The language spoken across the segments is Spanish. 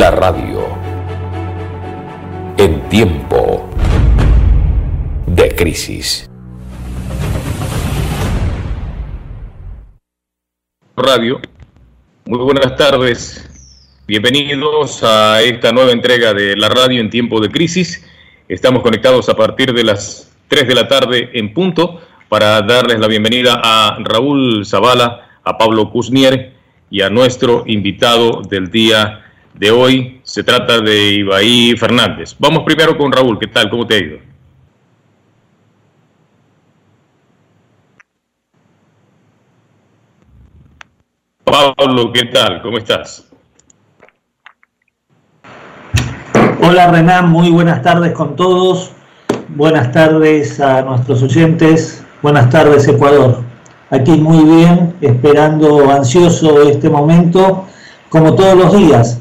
La radio. En tiempo de crisis. Radio. Muy buenas tardes. Bienvenidos a esta nueva entrega de la radio en tiempo de crisis. Estamos conectados a partir de las 3 de la tarde en punto para darles la bienvenida a Raúl Zavala, a Pablo Kuznier y a nuestro invitado del día de hoy. Se trata de Ibaí Fernández. Vamos primero con Raúl. ¿Qué tal? ¿Cómo te ha ido? Pablo, ¿qué tal? ¿Cómo estás? Hola Renan, muy buenas tardes con todos. Buenas tardes a nuestros oyentes. Buenas tardes Ecuador. Aquí muy bien, esperando ansioso este momento, como todos los días,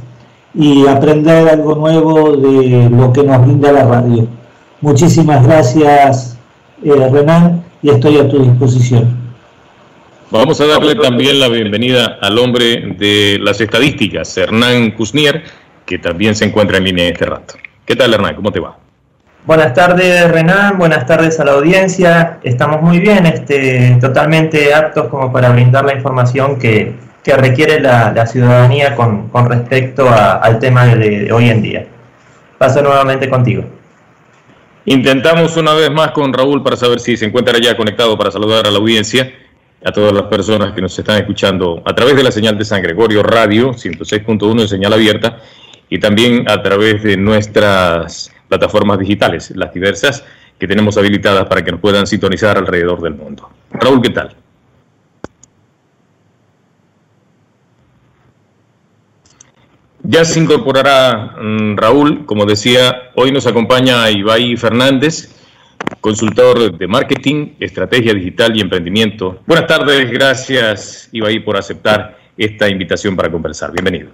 y aprender algo nuevo de lo que nos brinda la radio. Muchísimas gracias eh, Renan y estoy a tu disposición. Vamos a darle también la bienvenida al hombre de las estadísticas, Hernán Cusnier, que también se encuentra en línea en este rato. ¿Qué tal, Hernán? ¿Cómo te va? Buenas tardes, Renan. Buenas tardes a la audiencia. Estamos muy bien, este, totalmente aptos como para brindar la información que, requiere la, ciudadanía con, respecto al tema de hoy en día. Paso nuevamente contigo. Intentamos una vez más con Raúl para saber si se encuentra ya conectado para saludar a la audiencia a todas las personas que nos están escuchando a través de la señal de San Gregorio Radio 106.1 en señal abierta y también a través de nuestras plataformas digitales, las diversas que tenemos habilitadas para que nos puedan sintonizar alrededor del mundo. Raúl, ¿qué tal? Ya se incorporará mm, Raúl, como decía, hoy nos acompaña Ibai Fernández, consultor de marketing, estrategia digital y emprendimiento. Buenas tardes, gracias Ibai por aceptar esta invitación para conversar. Bienvenido.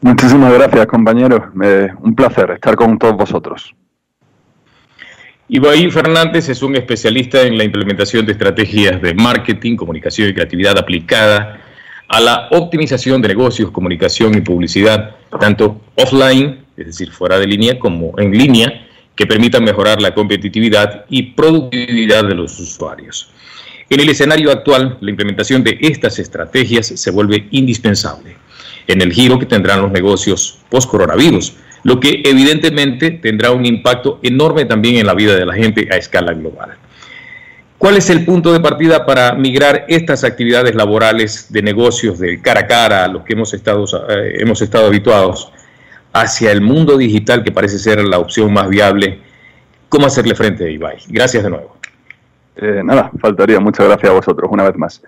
Muchísimas gracias, compañero. un placer estar con todos vosotros. Ibai Fernández es un especialista en la implementación de estrategias de marketing, comunicación y creatividad aplicada a la optimización de negocios, comunicación y publicidad, tanto offline, es decir, fuera de línea, como en línea, que permitan mejorar la competitividad y productividad de los usuarios. En el escenario actual, la implementación de estas estrategias se vuelve indispensable en el giro que tendrán los negocios post-coronavirus, lo que evidentemente tendrá un impacto enorme también en la vida de la gente a escala global. ¿Cuál es el punto de partida para migrar estas actividades laborales de negocios de cara a cara a los que hemos estado, eh, hemos estado habituados hacia el mundo digital que parece ser la opción más viable. ¿Cómo hacerle frente, Ibai? Gracias de nuevo. Eh, nada, faltaría. Muchas gracias a vosotros una vez más.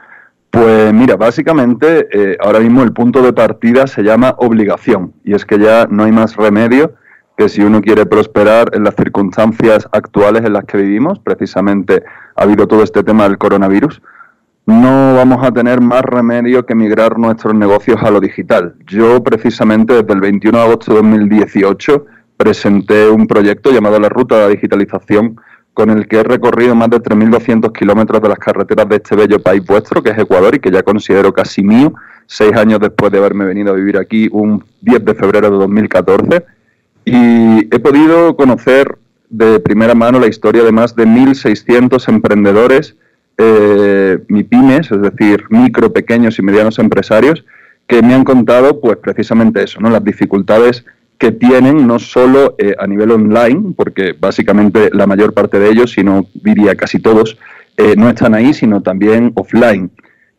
Pues mira, básicamente eh, ahora mismo el punto de partida se llama obligación y es que ya no hay más remedio que si uno quiere prosperar en las circunstancias actuales en las que vivimos, precisamente ha habido todo este tema del coronavirus, no vamos a tener más remedio que migrar nuestros negocios a lo digital. Yo precisamente desde el 21 de agosto de 2018 presenté un proyecto llamado la Ruta de la Digitalización con el que he recorrido más de 3.200 kilómetros de las carreteras de este bello país vuestro, que es Ecuador, y que ya considero casi mío, seis años después de haberme venido a vivir aquí un 10 de febrero de 2014. Y he podido conocer de primera mano la historia de más de 1.600 emprendedores eh, MIPIMES, es decir, micro, pequeños y medianos empresarios, que me han contado pues precisamente eso, ¿no? las dificultades que tienen no solo eh, a nivel online, porque básicamente la mayor parte de ellos, si no diría casi todos, eh, no están ahí, sino también offline.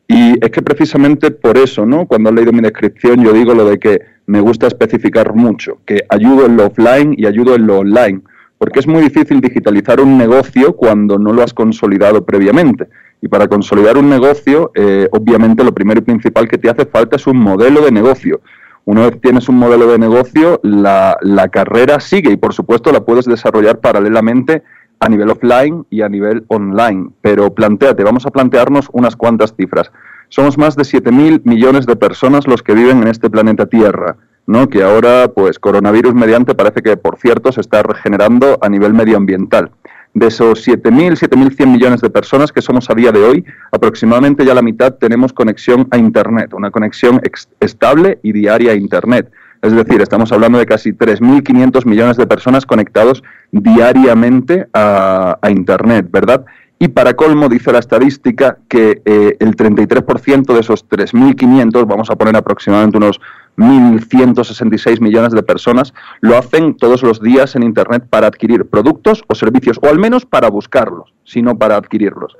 Y es que precisamente por eso, ¿no? Cuando han leído mi descripción, yo digo lo de que me gusta especificar mucho, que ayudo en lo offline y ayudo en lo online porque es muy difícil digitalizar un negocio cuando no lo has consolidado previamente. Y para consolidar un negocio, eh, obviamente lo primero y principal que te hace falta es un modelo de negocio. Una vez tienes un modelo de negocio, la, la carrera sigue y por supuesto la puedes desarrollar paralelamente a nivel offline y a nivel online. Pero planteate, vamos a plantearnos unas cuantas cifras. Somos más de 7.000 millones de personas los que viven en este planeta Tierra. ¿no? que ahora, pues coronavirus mediante, parece que, por cierto, se está regenerando a nivel medioambiental. De esos 7.000, 7.100 millones de personas que somos a día de hoy, aproximadamente ya la mitad tenemos conexión a Internet, una conexión estable y diaria a Internet. Es decir, estamos hablando de casi 3.500 millones de personas conectados diariamente a, Internet, ¿verdad? Y para colmo, dice la estadística que eh, el 33% de esos 3.500, vamos a poner aproximadamente unos 1.166 millones de personas, lo hacen todos los días en Internet para adquirir productos o servicios, o al menos para buscarlos, sino para adquirirlos.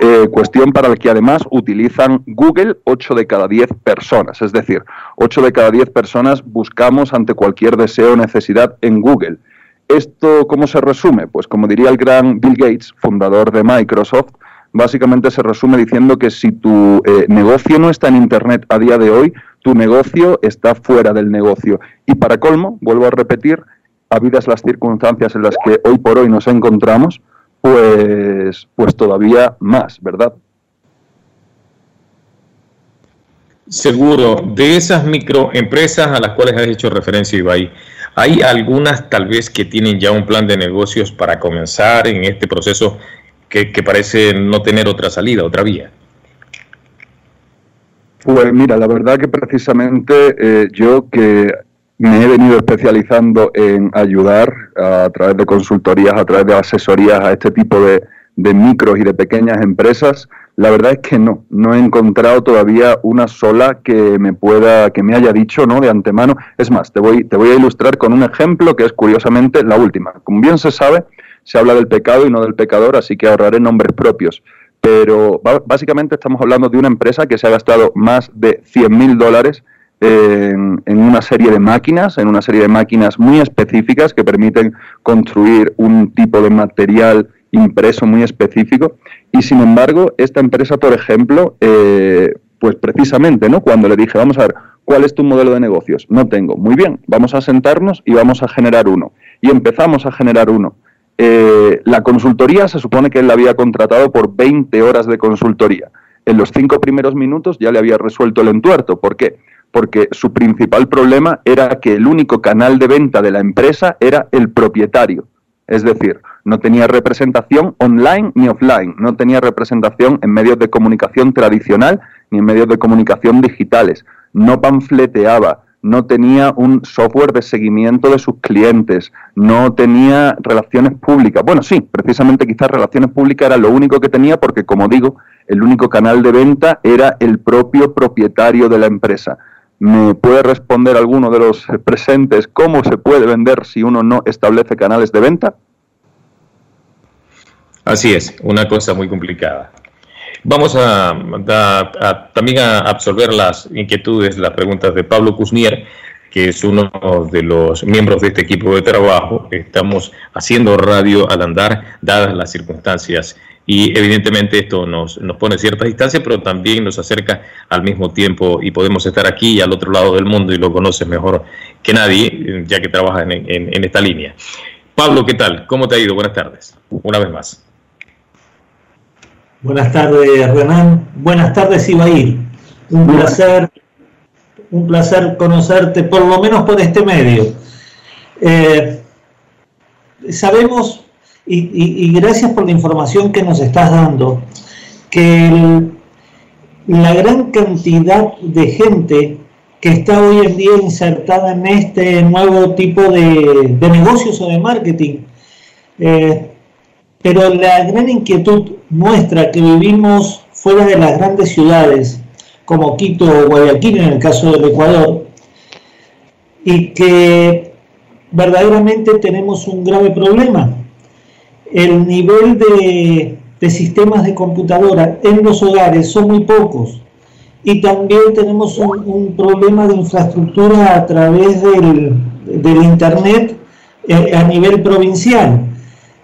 Eh, cuestión para la que además utilizan Google 8 de cada 10 personas. Es decir, 8 de cada 10 personas buscamos ante cualquier deseo o necesidad en Google. ¿Esto cómo se resume? Pues como diría el gran Bill Gates, fundador de Microsoft, básicamente se resume diciendo que si tu eh, negocio no está en Internet a día de hoy, tu negocio está fuera del negocio. Y para colmo, vuelvo a repetir, habidas las circunstancias en las que hoy por hoy nos encontramos, pues, pues todavía más, ¿verdad? Seguro, de esas microempresas a las cuales has hecho referencia, Ibai, ¿hay algunas tal vez que tienen ya un plan de negocios para comenzar en este proceso que, parece no tener otra salida, otra vía? Pues mira, la verdad que precisamente eh, yo que me he venido especializando en ayudar a, través de consultorías, a través de asesorías a este tipo de, micros y de pequeñas empresas. La verdad es que no, no he encontrado todavía una sola que me pueda, que me haya dicho, ¿no? De antemano. Es más, te voy, te voy a ilustrar con un ejemplo que es curiosamente la última. Como bien se sabe, se habla del pecado y no del pecador, así que ahorraré nombres propios. Pero básicamente estamos hablando de una empresa que se ha gastado más de 100 mil dólares en, una serie de máquinas, en una serie de máquinas muy específicas que permiten construir un tipo de material impreso muy específico. Y sin embargo, esta empresa, por ejemplo, eh, pues precisamente, ¿no? Cuando le dije, vamos a ver, ¿cuál es tu modelo de negocios? No tengo. Muy bien, vamos a sentarnos y vamos a generar uno. Y empezamos a generar uno. Eh, la consultoría se supone que él la había contratado por 20 horas de consultoría. En los cinco primeros minutos ya le había resuelto el entuerto. ¿Por qué? Porque su principal problema era que el único canal de venta de la empresa era el propietario. Es decir, no tenía representación online ni offline, no tenía representación en medios de comunicación tradicional ni en medios de comunicación digitales, no panfleteaba, no tenía un software de seguimiento de sus clientes, no tenía relaciones públicas. Bueno, sí, precisamente quizás relaciones públicas era lo único que tenía porque, como digo, el único canal de venta era el propio propietario de la empresa. ¿Me puede responder alguno de los presentes cómo se puede vender si uno no establece canales de venta? Así es, una cosa muy complicada. Vamos a, también a absolver las inquietudes, las preguntas de Pablo Cusnier, que es uno de los miembros de este equipo de trabajo. Estamos haciendo radio al andar, dadas las circunstancias y evidentemente esto nos, nos pone cierta distancia, pero también nos acerca al mismo tiempo y podemos estar aquí y al otro lado del mundo y lo conoces mejor que nadie, ya que trabajas en, en, esta línea. Pablo, ¿qué tal? ¿Cómo te ha ido? Buenas tardes, una vez más. Buenas tardes, Renan. Buenas tardes, Ibair. Un placer, un placer conocerte, por lo menos por este medio. Eh, sabemos y, gracias por la información que nos estás dando, que la gran cantidad de gente que está hoy en día insertada en este nuevo tipo de, negocios o de marketing, eh, pero la gran inquietud nuestra que vivimos fuera de las grandes ciudades, como Quito o Guayaquil en el caso del Ecuador, y que verdaderamente tenemos un grave problema el nivel de, sistemas de computadora en los hogares son muy pocos. Y también tenemos un, problema de infraestructura a través del, Internet eh, a nivel provincial.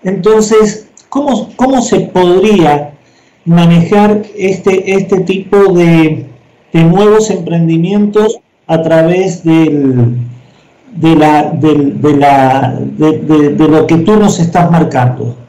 Entonces, ¿cómo, ¿cómo, se podría manejar este, este tipo de, de nuevos emprendimientos a través del, de, la, de, la, de, lo que tú nos estás marcando?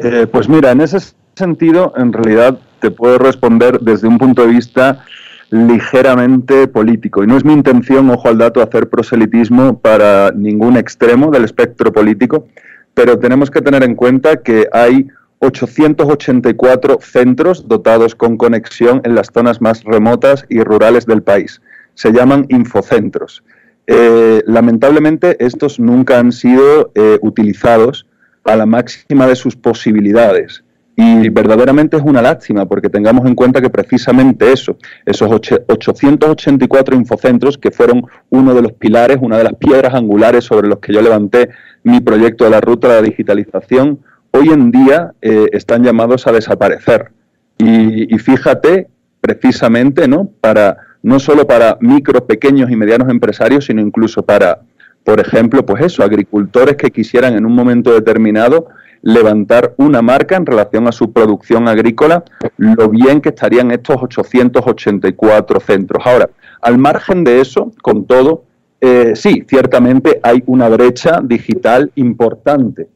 Eh, pues mira, en ese sentido, en realidad te puedo responder desde un punto de vista ligeramente político. Y no es mi intención, ojo al dato, hacer proselitismo para ningún extremo del espectro político, pero tenemos que tener en cuenta que hay 884 centros dotados con conexión en las zonas más remotas y rurales del país. Se llaman infocentros. eh, lamentablemente estos nunca han sido eh, utilizados a la máxima de sus posibilidades. Y verdaderamente es una lástima porque tengamos en cuenta que precisamente eso, esos 884 infocentros que fueron uno de los pilares, una de las piedras angulares sobre los que yo levanté mi proyecto de la ruta de la digitalización, hoy en día eh, están llamados a desaparecer. Y, y, fíjate, precisamente, ¿no? Para, no solo para micro, pequeños y medianos empresarios, sino incluso para, por ejemplo, pues eso, agricultores que quisieran en un momento determinado levantar una marca en relación a su producción agrícola, lo bien que estarían estos 884 centros. Ahora, al margen de eso, con todo, eh, sí, ciertamente hay una brecha digital importante.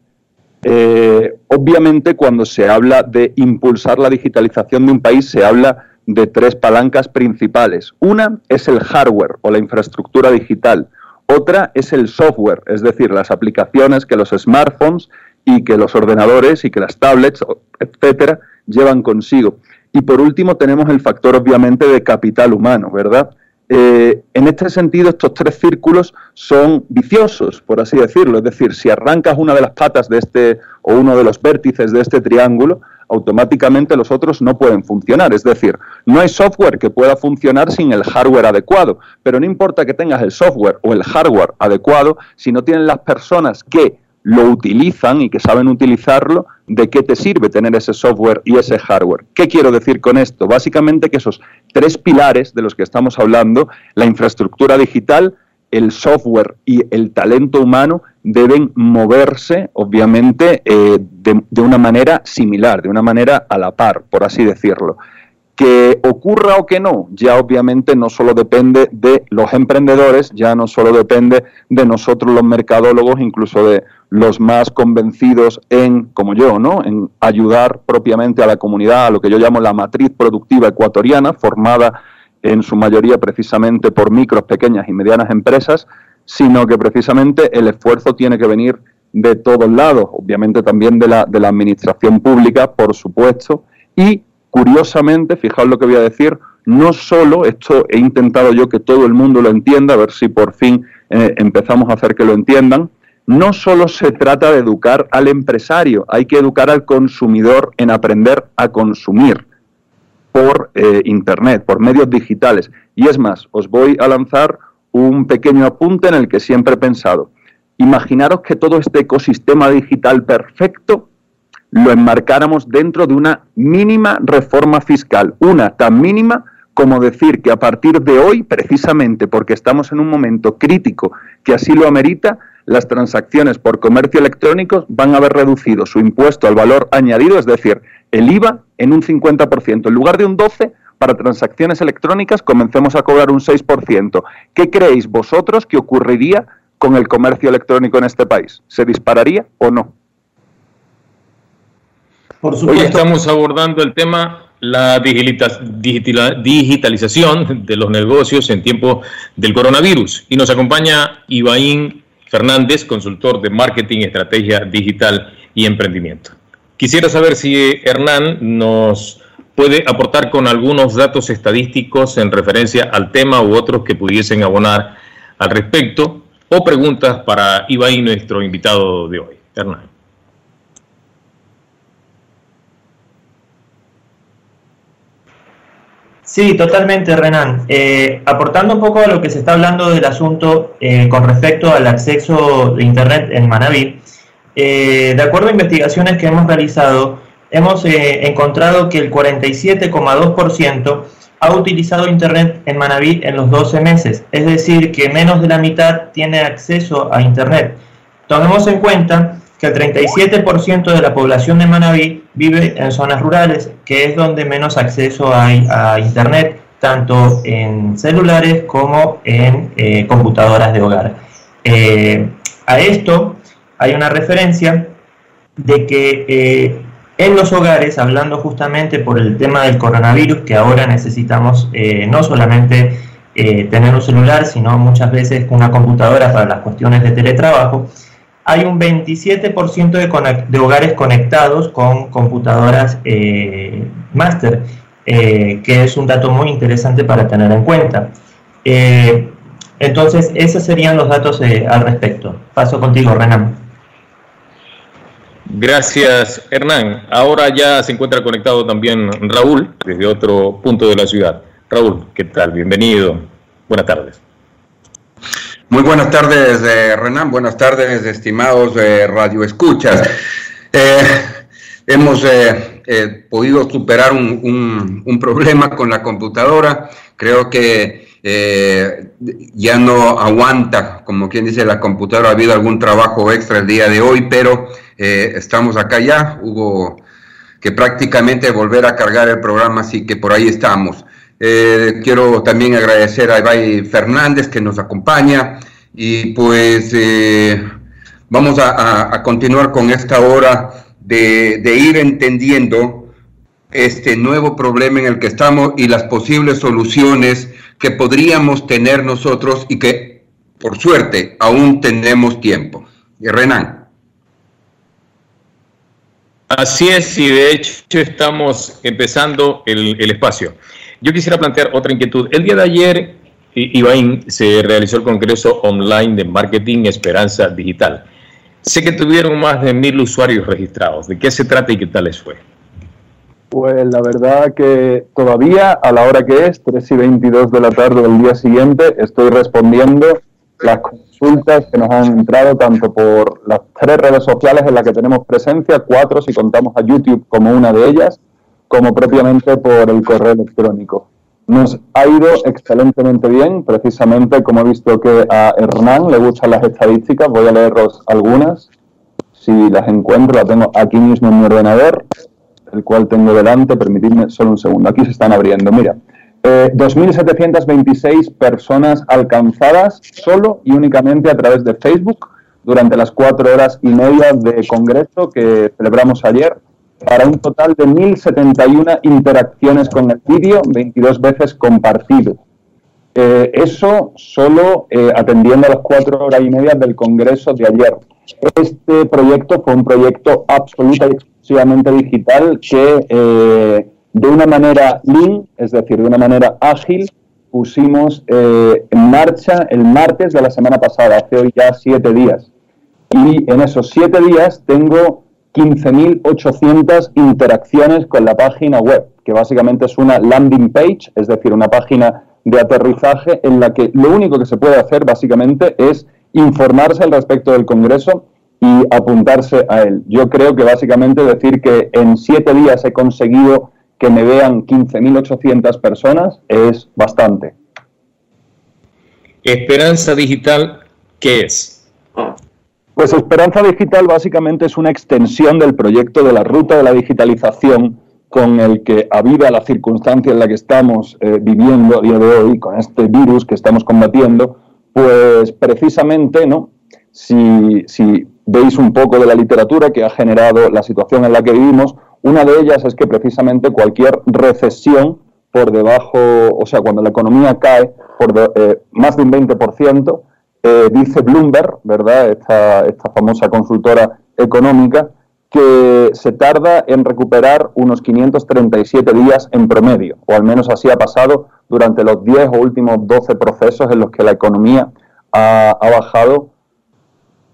Eh, obviamente, cuando se habla de impulsar la digitalización de un país, se habla de tres palancas principales. Una es el hardware o la infraestructura digital. Otra es el software, es decir, las aplicaciones que los smartphones y que los ordenadores y que las tablets, etcétera, llevan consigo. Y por último tenemos el factor obviamente de capital humano, ¿verdad? Eh, en este sentido, estos tres círculos son viciosos, por así decirlo. Es decir, si arrancas una de las patas de este o uno de los vértices de este triángulo, automáticamente los otros no pueden funcionar. Es decir, no hay software que pueda funcionar sin el hardware adecuado. Pero no importa que tengas el software o el hardware adecuado, si no tienen las personas que lo utilizan y que saben utilizarlo, ¿de qué te sirve tener ese software y ese hardware? ¿Qué quiero decir con esto? Básicamente que esos tres pilares de los que estamos hablando, la infraestructura digital, el software y el talento humano, deben moverse, obviamente, eh, de, de una manera similar, de una manera a la par, por así decirlo. Que ocurra o que no, ya obviamente no solo depende de los emprendedores, ya no solo depende de nosotros los mercadólogos, incluso de los más convencidos en, como yo, ¿no? en ayudar propiamente a la comunidad, a lo que yo llamo la matriz productiva ecuatoriana, formada en su mayoría precisamente por micros, pequeñas y medianas empresas, sino que precisamente el esfuerzo tiene que venir de todos lados, obviamente también de la, de la administración pública, por supuesto, y curiosamente, fijaos lo que voy a decir, no solo, esto he intentado yo que todo el mundo lo entienda, a ver si por fin eh, empezamos a hacer que lo entiendan, no solo se trata de educar al empresario, hay que educar al consumidor en aprender a consumir por eh, Internet, por medios digitales. Y es más, os voy a lanzar un pequeño apunte en el que siempre he pensado. Imaginaros que todo este ecosistema digital perfecto lo enmarcáramos dentro de una mínima reforma fiscal, una tan mínima como decir que a partir de hoy, precisamente porque estamos en un momento crítico que así lo amerita, las transacciones por comercio electrónico van a haber reducido su impuesto al valor añadido, es decir, el IVA en un 50%. En lugar de un 12%, para transacciones electrónicas comencemos a cobrar un 6%. ¿Qué creéis vosotros que ocurriría con el comercio electrónico en este país? ¿Se dispararía o no? Hoy estamos abordando el tema la digitalización de los negocios en tiempo del coronavirus y nos acompaña Ibaín Fernández, consultor de marketing, estrategia digital y emprendimiento. Quisiera saber si Hernán nos puede aportar con algunos datos estadísticos en referencia al tema u otros que pudiesen abonar al respecto o preguntas para Ibai, nuestro invitado de hoy. Hernán. Sí, totalmente, Renan. Eh, aportando un poco a lo que se está hablando del asunto eh, con respecto al acceso de Internet en Manabí, eh, de acuerdo a investigaciones que hemos realizado, hemos encontrado que el 47,2% ha utilizado Internet en Manabí en los 12 meses, es decir, que menos de la mitad tiene acceso a Internet. Tomemos en cuenta que el 37% de la población de Manabí vive en zonas rurales, que es donde menos acceso hay a Internet, tanto en celulares como en eh, computadoras de hogar. Eh, a esto hay una referencia de que eh, en los hogares, hablando justamente por el tema del coronavirus, que ahora necesitamos no solamente tener un celular, sino muchas veces una computadora para las cuestiones de teletrabajo, hay un 27% de, de, hogares conectados con computadoras eh, eh, que es un dato muy interesante para tener en cuenta. Eh, Entonces, esos serían los datos eh, al respecto. Paso contigo, Renan. Gracias, Hernán. Ahora ya se encuentra conectado también Raúl desde otro punto de la ciudad. Raúl, ¿qué tal? Bienvenido. Buenas tardes. Muy buenas tardes, eh, Renan. Buenas tardes, estimados eh, Radio Escuchas. Eh, hemos eh, podido superar un, un, problema con la computadora. Creo que ya no aguanta, como quien dice, la computadora. Ha habido algún trabajo extra el día de hoy, pero estamos acá ya. Hubo que prácticamente volver a cargar el programa, así que por ahí estamos. Eh, quiero también agradecer a Ibai Fernández que nos acompaña y pues eh, vamos a, continuar con esta hora de, ir entendiendo este nuevo problema en el que estamos y las posibles soluciones que podríamos tener nosotros y que por suerte aún tenemos tiempo. Renan. Así es, y de hecho estamos empezando el, el espacio. Yo quisiera plantear otra inquietud. El día de ayer, se realizó el Congreso Online de Marketing Esperanza Digital. Sé que tuvieron más de mil usuarios registrados. ¿De qué se trata y qué tal les fue? Pues la verdad que todavía a la hora que es, 3 y 22 de la tarde del día siguiente, estoy respondiendo las consultas que nos han entrado tanto por las tres redes sociales en las que tenemos presencia, cuatro si contamos a YouTube como una de ellas, como propiamente por el correo electrónico. Nos ha ido excelentemente bien, precisamente como he visto que a Hernán le gustan las estadísticas, voy a leeros algunas. Si las encuentro, las tengo aquí mismo en mi ordenador, el cual tengo delante, permitidme solo un segundo, aquí se están abriendo, mira. Eh, 2.726 personas alcanzadas solo y únicamente a través de Facebook durante las cuatro horas y media de congreso que celebramos ayer para un total de 1.071 interacciones con el vídeo, 22 veces compartido. Eh, eso solo eh, atendiendo a las cuatro horas y media del Congreso de ayer. Este proyecto fue un proyecto absoluta y exclusivamente digital que eh, de una manera lean, es decir, de una manera ágil, pusimos en marcha el martes de la semana pasada, hace hoy ya siete días. Y en esos siete días tengo 15.800 interacciones con la página web, que básicamente es una landing page, es decir, una página de aterrizaje en la que lo único que se puede hacer básicamente es informarse al respecto del Congreso y apuntarse a él. Yo creo que básicamente decir que en siete días he conseguido que me vean 15.800 personas es bastante. Esperanza Digital, ¿qué es? Pues Esperanza Digital básicamente es una extensión del proyecto de la ruta de la digitalización con el que, a la circunstancia en la que estamos eh, viviendo a día de hoy, con este virus que estamos combatiendo, pues precisamente, ¿no? Si, si veis un poco de la literatura que ha generado la situación en la que vivimos, una de ellas es que precisamente cualquier recesión por debajo, o sea, cuando la economía cae por eh, más de un 20%, eh, dice Bloomberg, ¿verdad? Esta, esta famosa consultora económica, que se tarda en recuperar unos 537 días en promedio, o al menos así ha pasado durante los 10 o últimos 12 procesos en los que la economía ha, bajado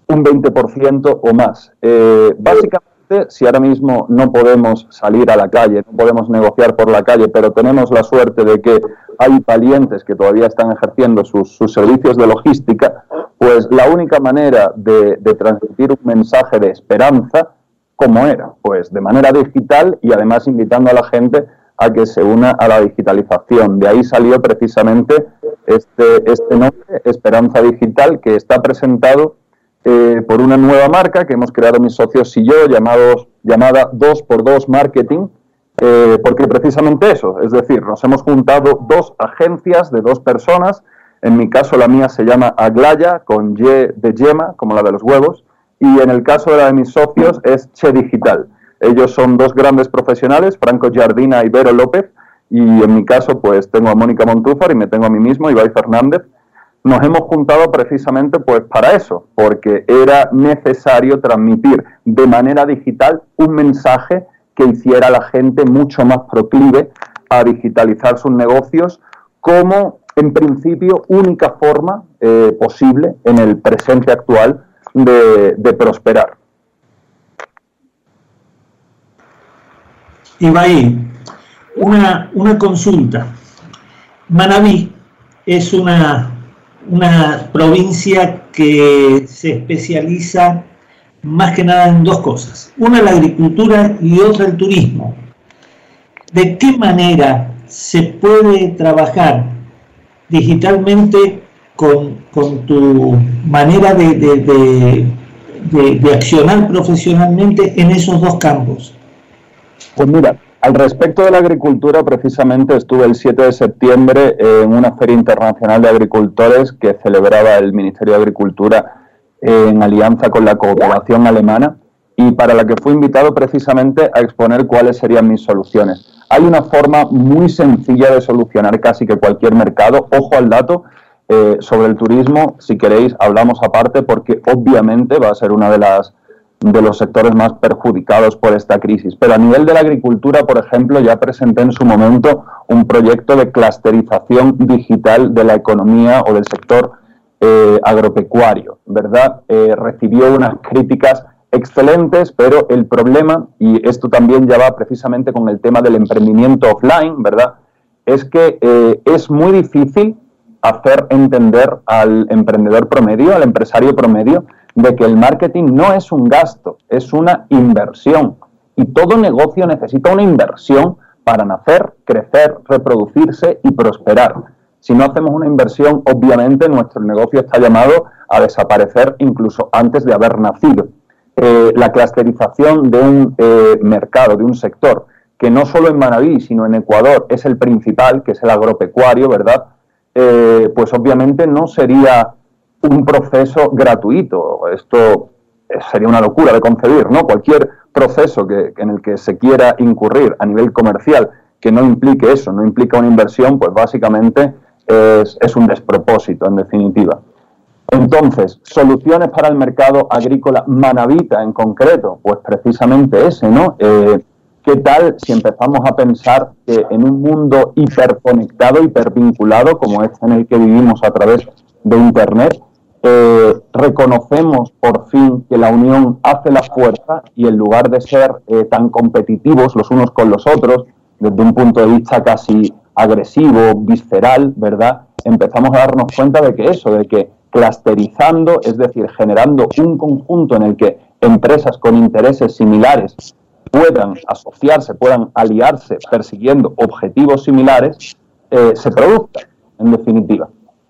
un 20% o más. Eh, básicamente, si ahora mismo no podemos salir a la calle, no podemos negociar por la calle, pero tenemos la suerte de que hay valientes que todavía están ejerciendo sus, servicios de logística, pues la única manera de, transmitir un mensaje de esperanza, ¿cómo era? Pues de manera digital y además invitando a la gente a que se una a la digitalización. De ahí salió precisamente este, este nombre, Esperanza Digital, que está presentado eh, por una nueva marca que hemos creado mis socios y yo, llamados, llamada 2x2 Marketing, eh, porque precisamente eso, es decir, nos hemos juntado dos agencias de dos personas, en mi caso la mía se llama Aglaya, con Y de yema, como la de los huevos, y en el caso de la de mis socios es Che Digital. Ellos son dos grandes profesionales, Franco Jardina y Vero López, y en mi caso pues tengo a Mónica Montúfar y me tengo a mí mismo, Ibai Fernández. Nos hemos juntado precisamente pues para eso, porque era necesario transmitir de manera digital un mensaje que hiciera a la gente mucho más proclive a digitalizar sus negocios como en principio, única forma eh, posible en el presente actual de, de prosperar. Ibai, una, una consulta. Manabí es una, una provincia que se especializa más que nada en dos cosas. Una la agricultura y otra el turismo. ¿De qué manera se puede trabajar digitalmente con, tu manera de, de, accionar profesionalmente en esos dos campos? Pues mira, al respecto de la agricultura, precisamente estuve el 7 de septiembre en una feria internacional de agricultores que celebraba el Ministerio de Agricultura en alianza con la cooperación alemana y para la que fui invitado precisamente a exponer cuáles serían mis soluciones. Hay una forma muy sencilla de solucionar casi que cualquier mercado. Ojo al dato, eh, sobre el turismo, si queréis, hablamos aparte porque obviamente va a ser una de las de los sectores más perjudicados por esta crisis. Pero a nivel de la agricultura, por ejemplo, ya presenté en su momento un proyecto de clusterización digital de la economía o del sector eh, agropecuario, ¿verdad? Eh, recibió unas críticas excelentes, pero el problema, y esto también ya va precisamente con el tema del emprendimiento offline, ¿verdad? Es que eh, es muy difícil hacer entender al emprendedor promedio, al empresario promedio, de que el marketing no es un gasto, es una inversión. Y todo negocio necesita una inversión para nacer, crecer, reproducirse y prosperar. Si no hacemos una inversión, obviamente nuestro negocio está llamado a desaparecer incluso antes de haber nacido. Eh, la clusterización de un eh, mercado, de un sector, que no solo en Manaví, sino en Ecuador es el principal, que es el agropecuario, ¿verdad? Eh, pues obviamente no sería un proceso gratuito. Esto sería una locura de concebir, ¿no? Cualquier proceso que, en el que se quiera incurrir a nivel comercial que no implique eso, no implica una inversión, pues básicamente es, un despropósito, en definitiva. Entonces, soluciones para el mercado agrícola manavita en concreto, pues precisamente ese, ¿no? Eh, ¿Qué tal si empezamos a pensar que en un mundo hiperconectado, hipervinculado, como este en el que vivimos a través de Internet, eh, reconocemos por fin que la unión hace la fuerza y en lugar de ser eh, tan competitivos los unos con los otros, desde un punto de vista casi agresivo, visceral, ¿verdad? Empezamos a darnos cuenta de que eso, de que clusterizando, es decir, generando un conjunto en el que empresas con intereses similares puedan asociarse, puedan aliarse persiguiendo objetivos similares, eh, se produzca, en definitiva.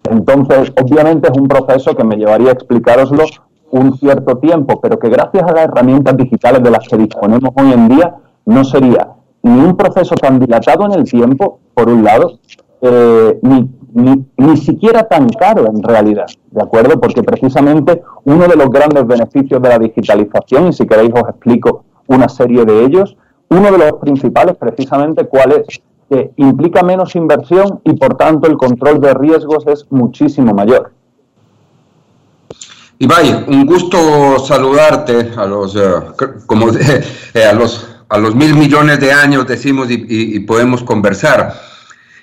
Entonces, obviamente es un proceso que me llevaría a explicaroslo un cierto tiempo, pero que gracias a las herramientas digitales de las que disponemos hoy en día, no sería ni un proceso tan dilatado en el tiempo, por un lado, eh, ni, ni, siquiera tan caro en realidad, ¿de acuerdo? Porque precisamente uno de los grandes beneficios de la digitalización, y si queréis os explico una serie de ellos, uno de los principales precisamente cuál es, implica menos inversión y por tanto el control de riesgos es muchísimo mayor. Ibai, un gusto saludarte a los, eh, como eh, a los a los mil millones de años decimos y, podemos conversar.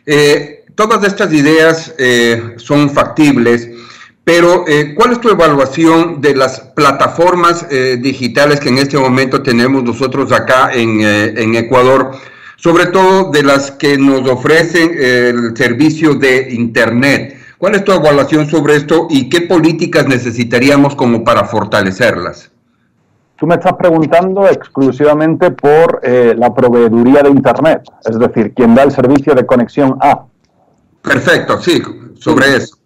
Eh, todas estas ideas son factibles, pero ¿cuál es tu evaluación de las plataformas digitales que en este momento tenemos nosotros acá en, Ecuador? Sobre todo de las que nos ofrecen el servicio de Internet. ¿Cuál es tu evaluación sobre esto y qué políticas necesitaríamos como para fortalecerlas? Tú me estás preguntando exclusivamente por eh, la proveeduría de Internet, es decir, quien da el servicio de conexión a. Perfecto, sí, sobre eso.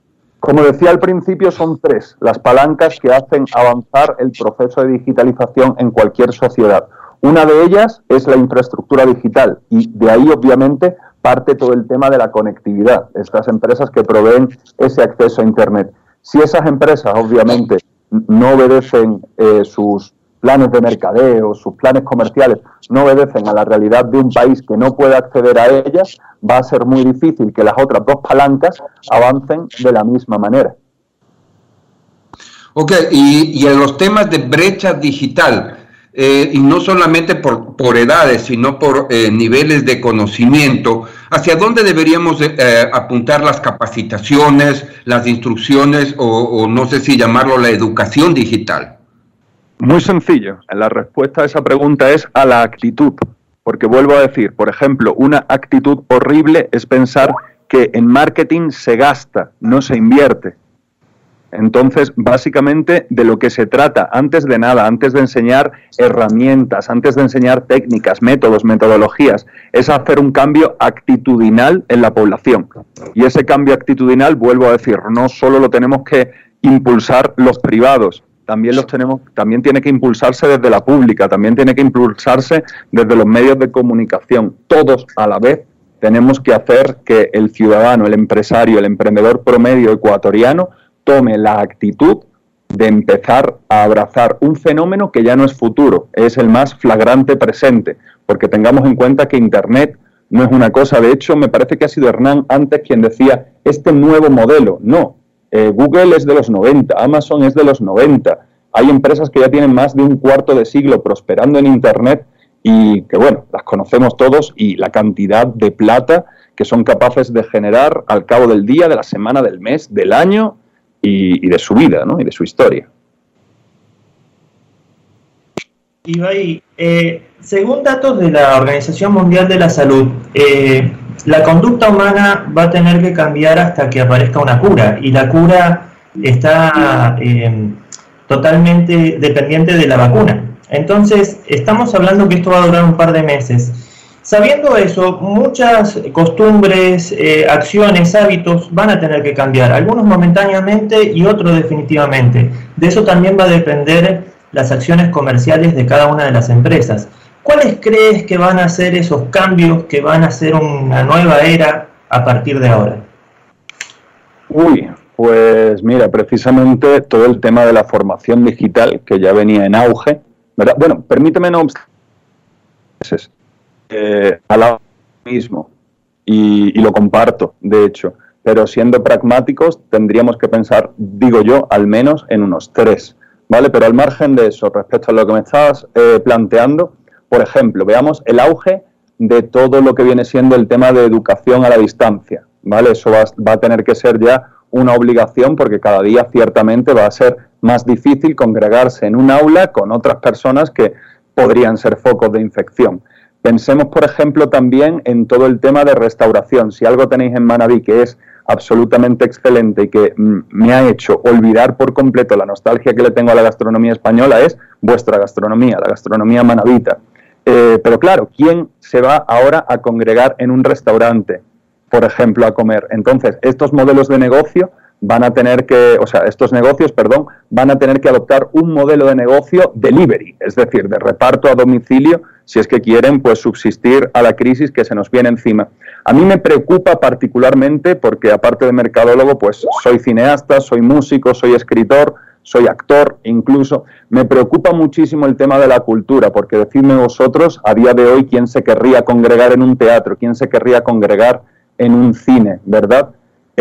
Como decía al principio, son tres las palancas que hacen avanzar el proceso de digitalización en cualquier sociedad. Una de ellas es la infraestructura digital y de ahí obviamente parte todo el tema de la conectividad, estas empresas que proveen ese acceso a Internet. Si esas empresas obviamente no obedecen eh, sus planes de mercadeo, sus planes comerciales no obedecen a la realidad de un país que no puede acceder a ellas, va a ser muy difícil que las otras dos palancas avancen de la misma manera. Ok, y, en los temas de brecha digital, eh, y no solamente por, por edades, sino por eh, niveles de conocimiento, ¿hacia dónde deberíamos eh, apuntar las capacitaciones, las instrucciones o, no sé si llamarlo la educación digital? Muy sencillo. La respuesta a esa pregunta es a la actitud. Porque vuelvo a decir, por ejemplo, una actitud horrible es pensar que en marketing se gasta, no se invierte. Entonces, básicamente de lo que se trata, antes de nada, antes de enseñar herramientas, antes de enseñar técnicas, métodos, metodologías, es hacer un cambio actitudinal en la población. Y ese cambio actitudinal, vuelvo a decir, no solo lo tenemos que impulsar los privados, también los tenemos, también tiene que impulsarse desde la pública, también tiene que impulsarse desde los medios de comunicación. Todos a la vez tenemos que hacer que el ciudadano, el empresario, el emprendedor promedio ecuatoriano tome la actitud de empezar a abrazar un fenómeno que ya no es futuro, es el más flagrante presente, porque tengamos en cuenta que Internet no es una cosa, de hecho me parece que ha sido Hernán antes quien decía este nuevo modelo, no, eh, Google es de los 90, Amazon es de los 90, hay empresas que ya tienen más de un cuarto de siglo prosperando en Internet y que bueno, las conocemos todos y la cantidad de plata que son capaces de generar al cabo del día, de la semana, del mes, del año y, de su vida ¿no? y de su historia. Ibai, eh, según datos de la Organización Mundial de la Salud, eh, la conducta humana va a tener que cambiar hasta que aparezca una cura y la cura está eh, totalmente dependiente de la vacuna. Entonces, estamos hablando que esto va a durar un par de meses. Sabiendo eso, muchas costumbres, eh, acciones, hábitos van a tener que cambiar, algunos momentáneamente y otros definitivamente. De eso también va a depender las acciones comerciales de cada una de las empresas. ¿Cuáles crees que van a ser esos cambios que van a ser una nueva era a partir de ahora? Uy, pues mira, precisamente todo el tema de la formación digital que ya venía en auge, ¿verdad? Bueno, permíteme no eh, al mismo y, lo comparto, de hecho, pero siendo pragmáticos tendríamos que pensar, digo yo, al menos en unos tres, ¿vale? Pero al margen de eso, respecto a lo que me estabas eh, planteando, por ejemplo, veamos el auge de todo lo que viene siendo el tema de educación a la distancia, ¿vale? Eso va, va a tener que ser ya una obligación porque cada día ciertamente va a ser más difícil congregarse en un aula con otras personas que podrían ser focos de infección. Pensemos, por ejemplo, también en todo el tema de restauración. Si algo tenéis en Manaví que es absolutamente excelente y que mm, me ha hecho olvidar por completo la nostalgia que le tengo a la gastronomía española es vuestra gastronomía, la gastronomía manavita. Eh, pero claro, ¿quién se va ahora a congregar en un restaurante, por ejemplo, a comer? Entonces, estos modelos de negocio van a tener que, o sea, estos negocios, perdón, van a tener que adoptar un modelo de negocio delivery, es decir, de reparto a domicilio si es que quieren pues subsistir a la crisis que se nos viene encima. A mí me preocupa particularmente porque aparte de mercadólogo, pues soy cineasta, soy músico, soy escritor, soy actor incluso. Me preocupa muchísimo el tema de la cultura, porque decidme vosotros a día de hoy quién se querría congregar en un teatro, quién se querría congregar en un cine, ¿verdad?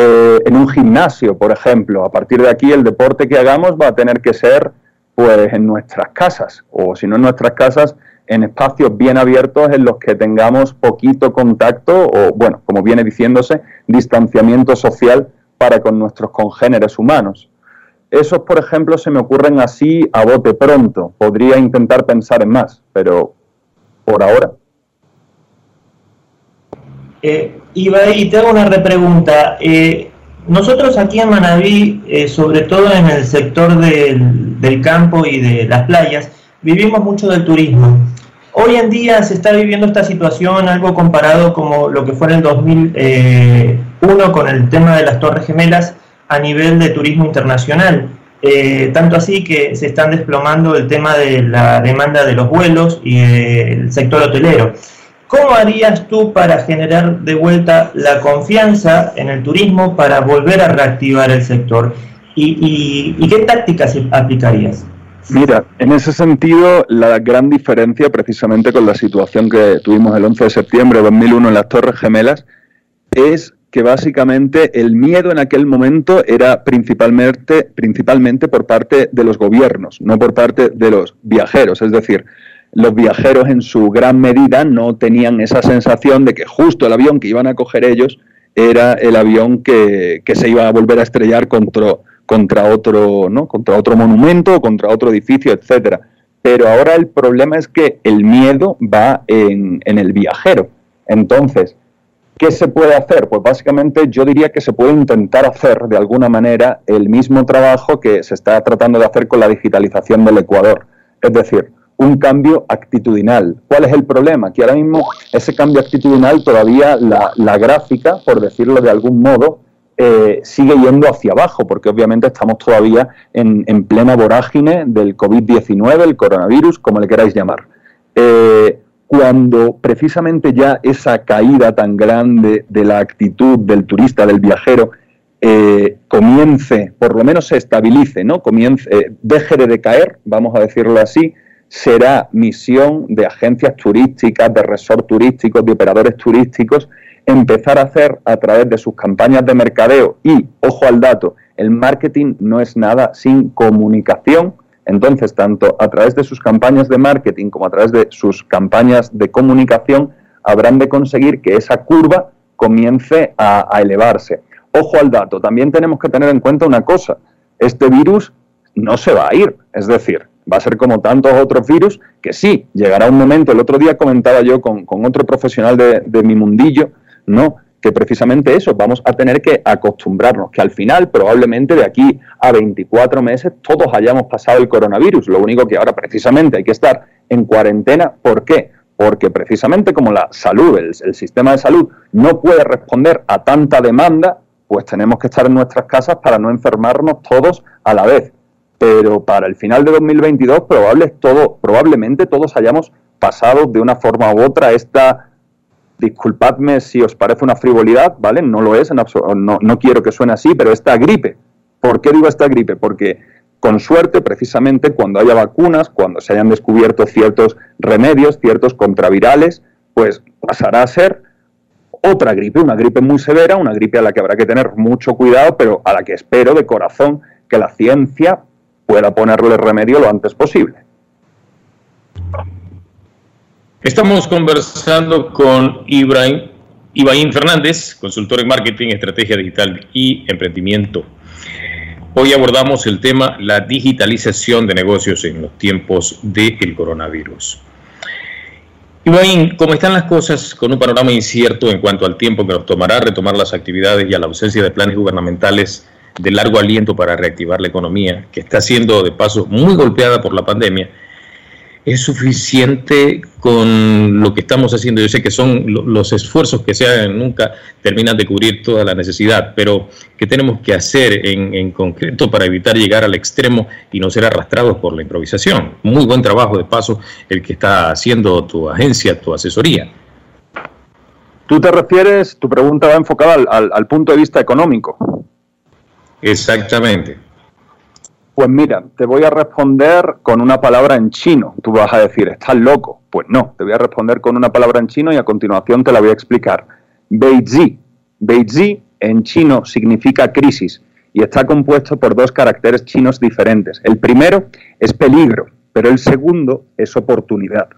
Eh, en un gimnasio, por ejemplo. A partir de aquí el deporte que hagamos va a tener que ser pues en nuestras casas, o si no en nuestras casas, en espacios bien abiertos en los que tengamos poquito contacto o, bueno, como viene diciéndose, distanciamiento social para con nuestros congéneres humanos. Esos, por ejemplo, se me ocurren así a bote pronto. Podría intentar pensar en más, pero por ahora. Eh, y te hago una repregunta. Eh, nosotros aquí en Manabí, eh, sobre todo en el sector del, del campo y de las playas, vivimos mucho del turismo. Hoy en día se está viviendo esta situación, algo comparado como lo que fue en el 2001 eh, con el tema de las Torres Gemelas a nivel de turismo internacional. Eh, tanto así que se están desplomando el tema de la demanda de los vuelos y el sector hotelero. ¿Cómo harías tú para generar de vuelta la confianza en el turismo para volver a reactivar el sector? y qué tácticas aplicarías? Mira, en ese sentido, la gran diferencia precisamente con la situación que tuvimos el 11 de septiembre de 2001 en las Torres Gemelas es que básicamente el miedo en aquel momento era principalmente, por parte de los gobiernos, no por parte de los viajeros. Es decir, los viajeros en su gran medida no tenían esa sensación de que justo el avión que iban a coger ellos era el avión que, se iba a volver a estrellar contra, contra, otro, ¿no? contra otro monumento, contra otro edificio, etcétera. Pero ahora el problema es que el miedo va en, en el viajero. Entonces, ¿Qué se puede hacer? Pues básicamente yo diría que se puede intentar hacer de alguna manera el mismo trabajo que se está tratando de hacer con la digitalización del Ecuador. Es decir, un cambio actitudinal. ¿Cuál es el problema? Que ahora mismo ese cambio actitudinal todavía la, gráfica, por decirlo de algún modo, eh, sigue yendo hacia abajo, porque obviamente estamos todavía en, plena vorágine del COVID-19, el coronavirus, como le queráis llamar. Eh, cuando precisamente ya esa caída tan grande de la actitud del turista, del viajero, eh, comience, por lo menos se estabilice, ¿no? Comience, deje de decaer, vamos a decirlo así, será misión de agencias turísticas, de resort turísticos, de operadores turísticos, empezar a hacer a través de sus campañas de mercadeo. Y, ojo al dato, el marketing no es nada sin comunicación, entonces, tanto a través de sus campañas de marketing como a través de sus campañas de comunicación, habrán de conseguir que esa curva comience a, elevarse. Ojo al dato, también tenemos que tener en cuenta una cosa, este virus no se va a ir, es decir, va a ser como tantos otros virus que sí, llegará un momento, el otro día comentaba yo con, otro profesional de, mi mundillo, ¿no? que precisamente eso, vamos a tener que acostumbrarnos, que al final probablemente de aquí a 24 meses todos hayamos pasado el coronavirus, lo único que ahora precisamente hay que estar en cuarentena, ¿por qué? Porque precisamente como la salud, el, sistema de salud no puede responder a tanta demanda, pues tenemos que estar en nuestras casas para no enfermarnos todos a la vez. Pero para el final de 2022 probable, todo, probablemente todos hayamos pasado de una forma u otra esta disculpadme si os parece una frivolidad, ¿vale? No lo es, en no, no quiero que suene así, pero esta gripe. ¿Por qué digo esta gripe? Porque con suerte, precisamente cuando haya vacunas, cuando se hayan descubierto ciertos remedios, ciertos contravirales, pues pasará a ser otra gripe, una gripe muy severa, una gripe a la que habrá que tener mucho cuidado, pero a la que espero de corazón que la ciencia pueda ponerle remedio lo antes posible. Estamos conversando con Ibrahim, Fernández, consultor en marketing, estrategia digital y emprendimiento. Hoy abordamos el tema la digitalización de negocios en los tiempos del coronavirus. Ibrahim, ¿cómo están las cosas con un panorama incierto en cuanto al tiempo que nos tomará retomar las actividades y a la ausencia de planes gubernamentales de largo aliento para reactivar la economía, que está siendo de paso muy golpeada por la pandemia? es suficiente con lo que estamos haciendo. Yo sé que son los esfuerzos que se hagan, nunca terminan de cubrir toda la necesidad, pero ¿qué tenemos que hacer en, concreto para evitar llegar al extremo y no ser arrastrados por la improvisación? Muy buen trabajo, de paso, el que está haciendo tu agencia, tu asesoría. Tú te refieres, tu pregunta va enfocada al punto de vista económico. Exactamente. Pues mira, te voy a responder con una palabra en chino. Tú vas a decir, ¿estás loco? Pues no, te voy a responder con una palabra en chino y a continuación te la voy a explicar. Beizi. Beizi en chino significa crisis y está compuesto por dos caracteres chinos diferentes. El primero es peligro, pero el segundo es oportunidad.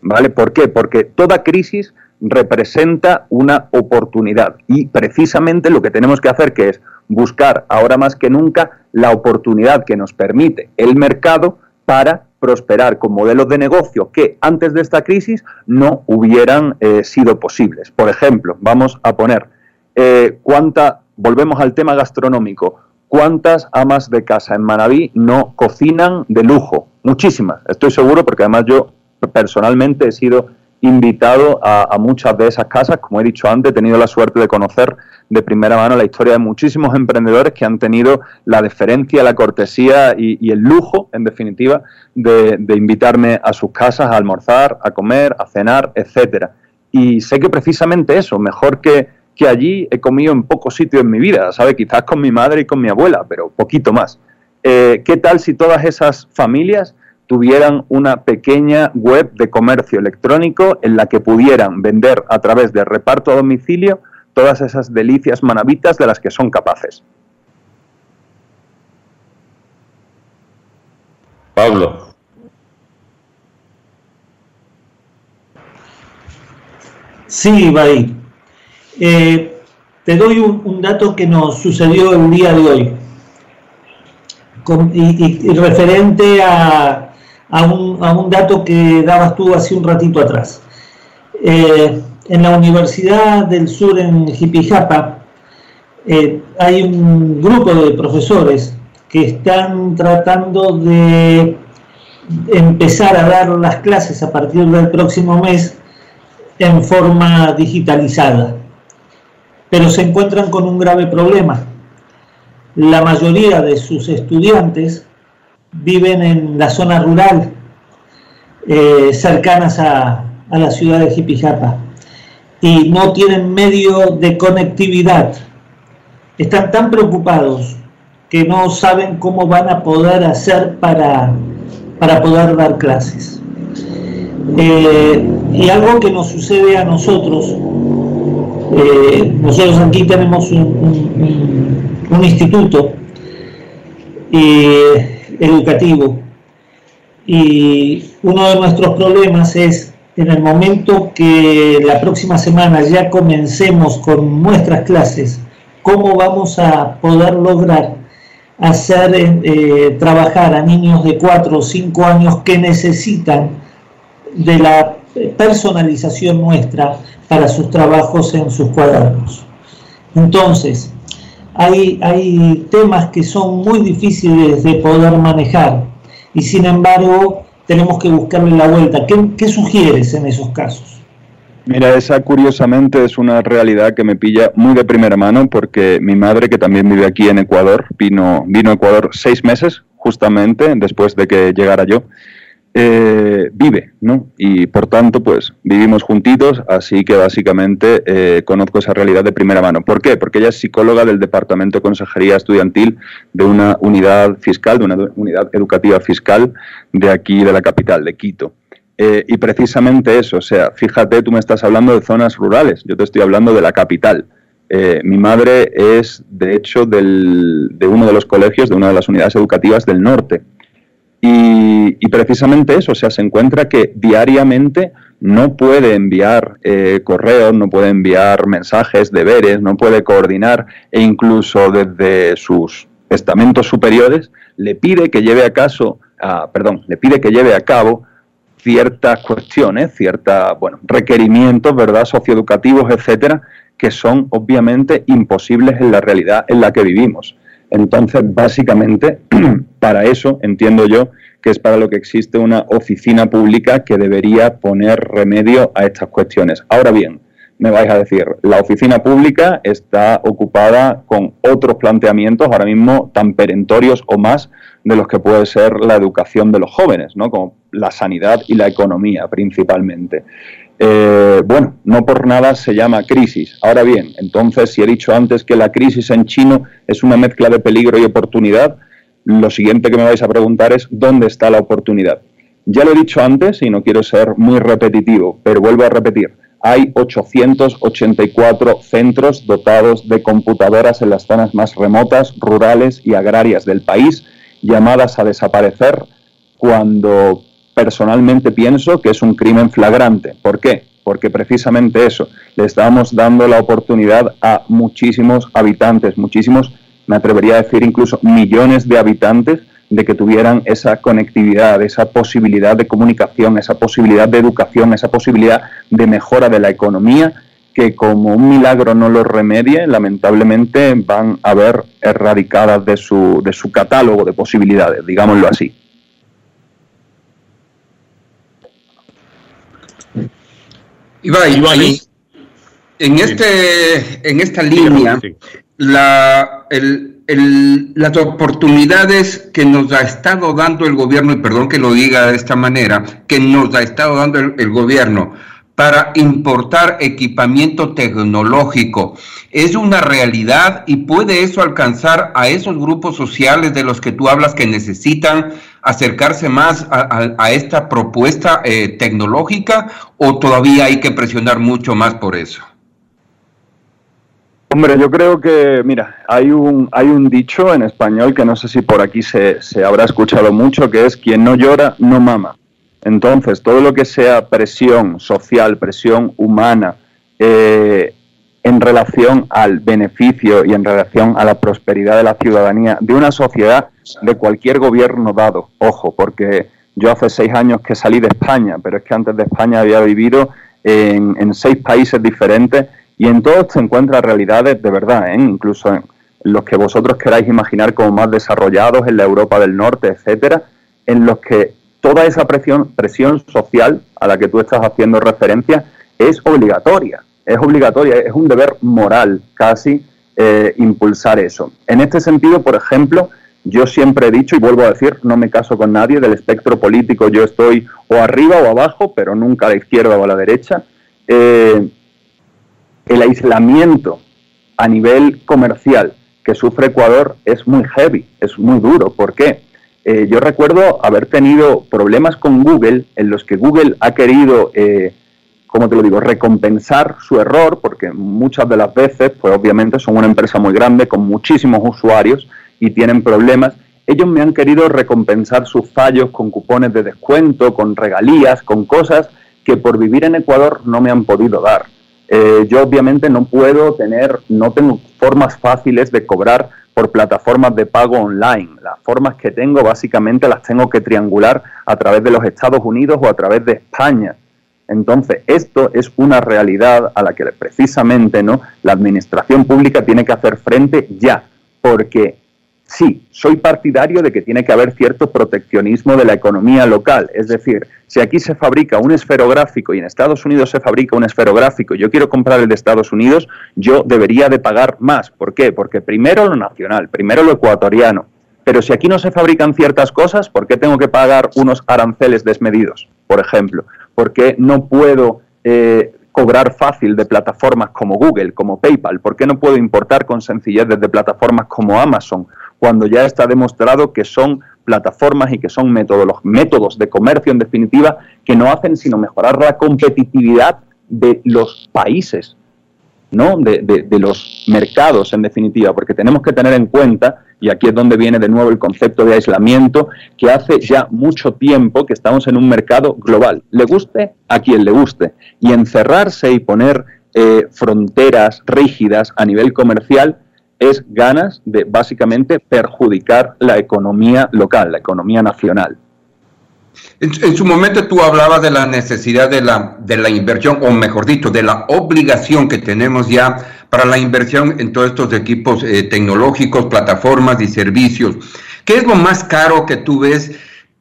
¿Vale? ¿Por qué? Porque toda crisis representa una oportunidad y precisamente lo que tenemos que hacer que es buscar ahora más que nunca la oportunidad que nos permite el mercado para prosperar con modelos de negocio que antes de esta crisis no hubieran eh, sido posibles. Por ejemplo, vamos a poner eh, cuánta, volvemos al tema gastronómico, ¿cuántas amas de casa en Manabí no cocinan de lujo? Muchísimas, estoy seguro, porque además yo personalmente he sido invitado a, muchas de esas casas. Como he dicho antes, he tenido la suerte de conocer de primera mano la historia de muchísimos emprendedores que han tenido la deferencia, la cortesía y, el lujo, en definitiva, de, invitarme a sus casas a almorzar, a comer, a cenar, etcétera. Y sé que precisamente eso, mejor que, que allí he comido en pocos sitios en mi vida, ¿sabe? Quizás con mi madre y con mi abuela, pero poquito más. Eh, ¿Qué tal si todas esas familias tuvieran una pequeña web de comercio electrónico en la que pudieran vender a través de reparto a domicilio todas esas delicias manavitas de las que son capaces. Pablo. Sí, Ibai. Eh, te doy un, dato que nos sucedió el día de hoy. y, referente a, un, dato que dabas tú hace un ratito atrás. Eh, en la Universidad del Sur en Jipijapa eh, hay un grupo de profesores que están tratando de empezar a dar las clases a partir del próximo mes en forma digitalizada. Pero se encuentran con un grave problema. La mayoría de sus estudiantes viven en la zona rural, eh, cercanas a, a la ciudad de Jipijapa, y no tienen medio de conectividad. Están tan preocupados que no saben cómo van a poder hacer para, para poder dar clases. Eh, y algo que nos sucede a nosotros, eh, nosotros aquí tenemos un, instituto eh, educativo y uno de nuestros problemas es en el momento que la próxima semana ya comencemos con nuestras clases, cómo vamos a poder lograr hacer eh, trabajar a niños de 4 o 5 años que necesitan de la personalización nuestra para sus trabajos en sus cuadernos. Entonces, hay, hay temas que son muy difíciles de poder manejar y sin embargo tenemos que buscarle la vuelta. ¿Qué, sugieres en esos casos? Mira, esa curiosamente es una realidad que me pilla muy de primera mano porque mi madre, que también vive aquí en Ecuador, vino, vino a Ecuador seis meses justamente después de que llegara yo, eh, vive, ¿no? Y por tanto, pues vivimos juntitos, así que básicamente eh, conozco esa realidad de primera mano. ¿Por qué? Porque ella es psicóloga del Departamento de Consejería Estudiantil de una unidad fiscal, de una unidad educativa fiscal de aquí, de la capital, de Quito. Eh, y precisamente eso, o sea, fíjate, tú me estás hablando de zonas rurales, yo te estoy hablando de la capital. Eh, mi madre es, de hecho, del, de uno de los colegios, de una de las unidades educativas del norte. Y, precisamente eso, o sea, se encuentra que diariamente no puede enviar eh, correos, no puede enviar mensajes, deberes, no puede coordinar e incluso desde sus estamentos superiores le pide que lleve a caso, perdón, le pide que lleve a cabo ciertas cuestiones, ciertos bueno, requerimientos, ¿verdad?, socioeducativos, etcétera, que son obviamente imposibles en la realidad en la que vivimos. Entonces, básicamente, para eso entiendo yo que es para lo que existe una oficina pública que debería poner remedio a estas cuestiones. Ahora bien, me vais a decir, la oficina pública está ocupada con otros planteamientos ahora mismo tan perentorios o más de los que puede ser la educación de los jóvenes, ¿no? como la sanidad y la economía principalmente. Eh, bueno, no por nada se llama crisis. Ahora bien, entonces, si he dicho antes que la crisis en chino es una mezcla de peligro y oportunidad, lo siguiente que me vais a preguntar es ¿dónde está la oportunidad? Ya lo he dicho antes y no quiero ser muy repetitivo, pero vuelvo a repetir. Hay 884 centros dotados de computadoras en las zonas más remotas, rurales y agrarias del país llamadas a desaparecer cuando personalmente pienso que es un crimen flagrante. ¿Por qué? Porque precisamente eso, le estamos dando la oportunidad a muchísimos habitantes, muchísimos, me atrevería a decir incluso millones de habitantes, de que tuvieran esa conectividad, esa posibilidad de comunicación, esa posibilidad de educación, esa posibilidad de mejora de la economía que como un milagro no lo remedie, lamentablemente van a ver erradicadas de su, de su catálogo de posibilidades, digámoslo así. Ibai, en, este, en esta línea, la, las oportunidades que nos ha estado dando el gobierno, y perdón que lo diga de esta manera, que nos ha estado dando el gobierno para importar equipamiento tecnológico. Es una realidad y puede eso alcanzar a esos grupos sociales de los que tú hablas que necesitan acercarse más a, esta propuesta eh, tecnológica o todavía hay que presionar mucho más por eso? Hombre, yo creo que, mira, hay un, hay un dicho en español que no sé si por aquí se, se habrá escuchado mucho, que es quien no llora, no mama. Entonces, todo lo que sea presión social, presión humana, eh, en relación al beneficio y en relación a la prosperidad de la ciudadanía de una sociedad de cualquier gobierno dado. Ojo, porque yo hace seis años que salí de España, pero es que antes de España había vivido en, seis países diferentes y en todos se encuentran realidades de verdad, ¿eh? incluso en los que vosotros queráis imaginar como más desarrollados, en la Europa del Norte, etcétera, en los que toda esa presión, social a la que tú estás haciendo referencia es obligatoria, es obligatoria, es un deber moral casi eh, impulsar eso. En este sentido, por ejemplo, yo siempre he dicho y vuelvo a decir, no me caso con nadie del espectro político, yo estoy o arriba o abajo, pero nunca a la izquierda o a la derecha. Eh, el aislamiento a nivel comercial que sufre Ecuador es muy heavy, es muy duro. ¿Por qué? Eh, yo recuerdo haber tenido problemas con Google en los que Google ha querido, eh, como te lo digo?, recompensar su error, porque muchas de las veces, pues obviamente son una empresa muy grande con muchísimos usuarios y tienen problemas. Ellos me han querido recompensar sus fallos con cupones de descuento, con regalías, con cosas que por vivir en Ecuador no me han podido dar. Eh, yo obviamente no puedo tener, no tengo formas fáciles de cobrar por plataformas de pago online. Las formas que tengo básicamente las tengo que triangular a través de los Estados Unidos o a través de España. Entonces, esto es una realidad a la que precisamente ¿no? la administración pública tiene que hacer frente ya, porque sí, soy partidario de que tiene que haber cierto proteccionismo de la economía local. Es decir, si aquí se fabrica un esferográfico y en Estados Unidos se fabrica un esferográfico, yo quiero comprar el de Estados Unidos, yo debería de pagar más. ¿Por qué? Porque primero lo nacional, primero lo ecuatoriano. Pero si aquí no se fabrican ciertas cosas, ¿por qué tengo que pagar unos aranceles desmedidos, por ejemplo? ¿Por qué no puedo eh, cobrar fácil de plataformas como Google, como PayPal? ¿Por qué no puedo importar con sencillez desde plataformas como Amazon cuando ya está demostrado que son plataformas y que son métodos, métodos de comercio en definitiva que no hacen sino mejorar la competitividad de los países, ¿no? De, de, los mercados en definitiva, porque tenemos que tener en cuenta, y aquí es donde viene de nuevo el concepto de aislamiento, que hace ya mucho tiempo que estamos en un mercado global, le guste a quien le guste, y encerrarse y poner eh, fronteras rígidas a nivel comercial es ganas de básicamente perjudicar la economía local, la economía nacional. En, su momento tú hablabas de la necesidad de la, de la inversión, o mejor dicho, de la obligación que tenemos ya para la inversión en todos estos equipos eh, tecnológicos, plataformas y servicios. ¿Qué es lo más caro que tú ves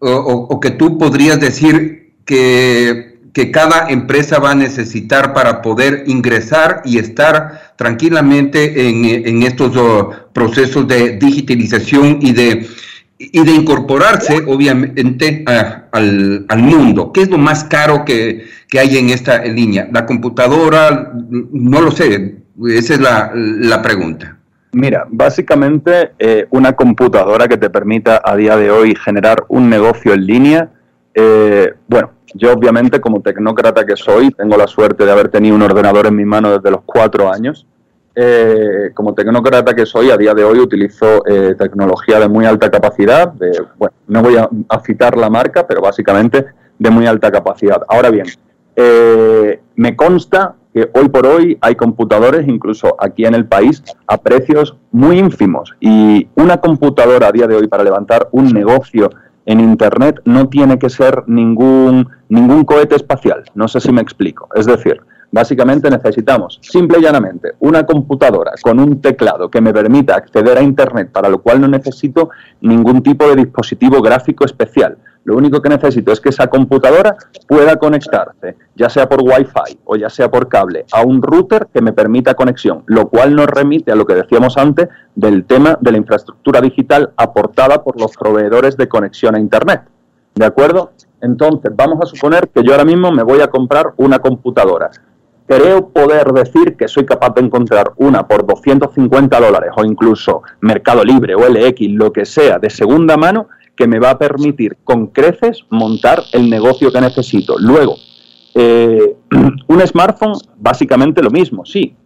o que tú podrías decir que que cada empresa va a necesitar para poder ingresar y estar tranquilamente en, estos oh, procesos de digitalización y de, y de incorporarse, obviamente, al, mundo. ¿Qué es lo más caro que, hay en esta línea? ¿La computadora? No lo sé. Esa es la, pregunta. Mira, básicamente eh, una computadora que te permita a día de hoy generar un negocio en línea, eh, bueno, yo obviamente como tecnócrata que soy, tengo la suerte de haber tenido un ordenador en mi mano desde los cuatro años. Eh, como tecnócrata que soy, a día de hoy utilizo eh, tecnología de muy alta capacidad. De, bueno, no voy a, citar la marca, pero básicamente de muy alta capacidad. Ahora bien, eh, me consta que hoy por hoy hay computadores, incluso aquí en el país, a precios muy ínfimos. Y una computadora a día de hoy para levantar un negocio en Internet no tiene que ser ningún, ningún cohete espacial. No sé si me explico. Es decir, básicamente necesitamos simple y llanamente una computadora con un teclado que me permita acceder a Internet, para lo cual no necesito ningún tipo de dispositivo gráfico especial. Lo único que necesito es que esa computadora pueda conectarse, ya sea por Wi-Fi o ya sea por cable, a un router que me permita conexión, lo cual nos remite a lo que decíamos antes del tema de la infraestructura digital aportada por los proveedores de conexión a Internet. ¿De acuerdo? Entonces, vamos a suponer que yo ahora mismo me voy a comprar una computadora. Creo poder decir que soy capaz de encontrar una por 250 dólares o incluso Mercado Libre o LX, lo que sea, de segunda mano, que me va a permitir con creces montar el negocio que necesito. Luego, eh, un smartphone, básicamente lo mismo, sí.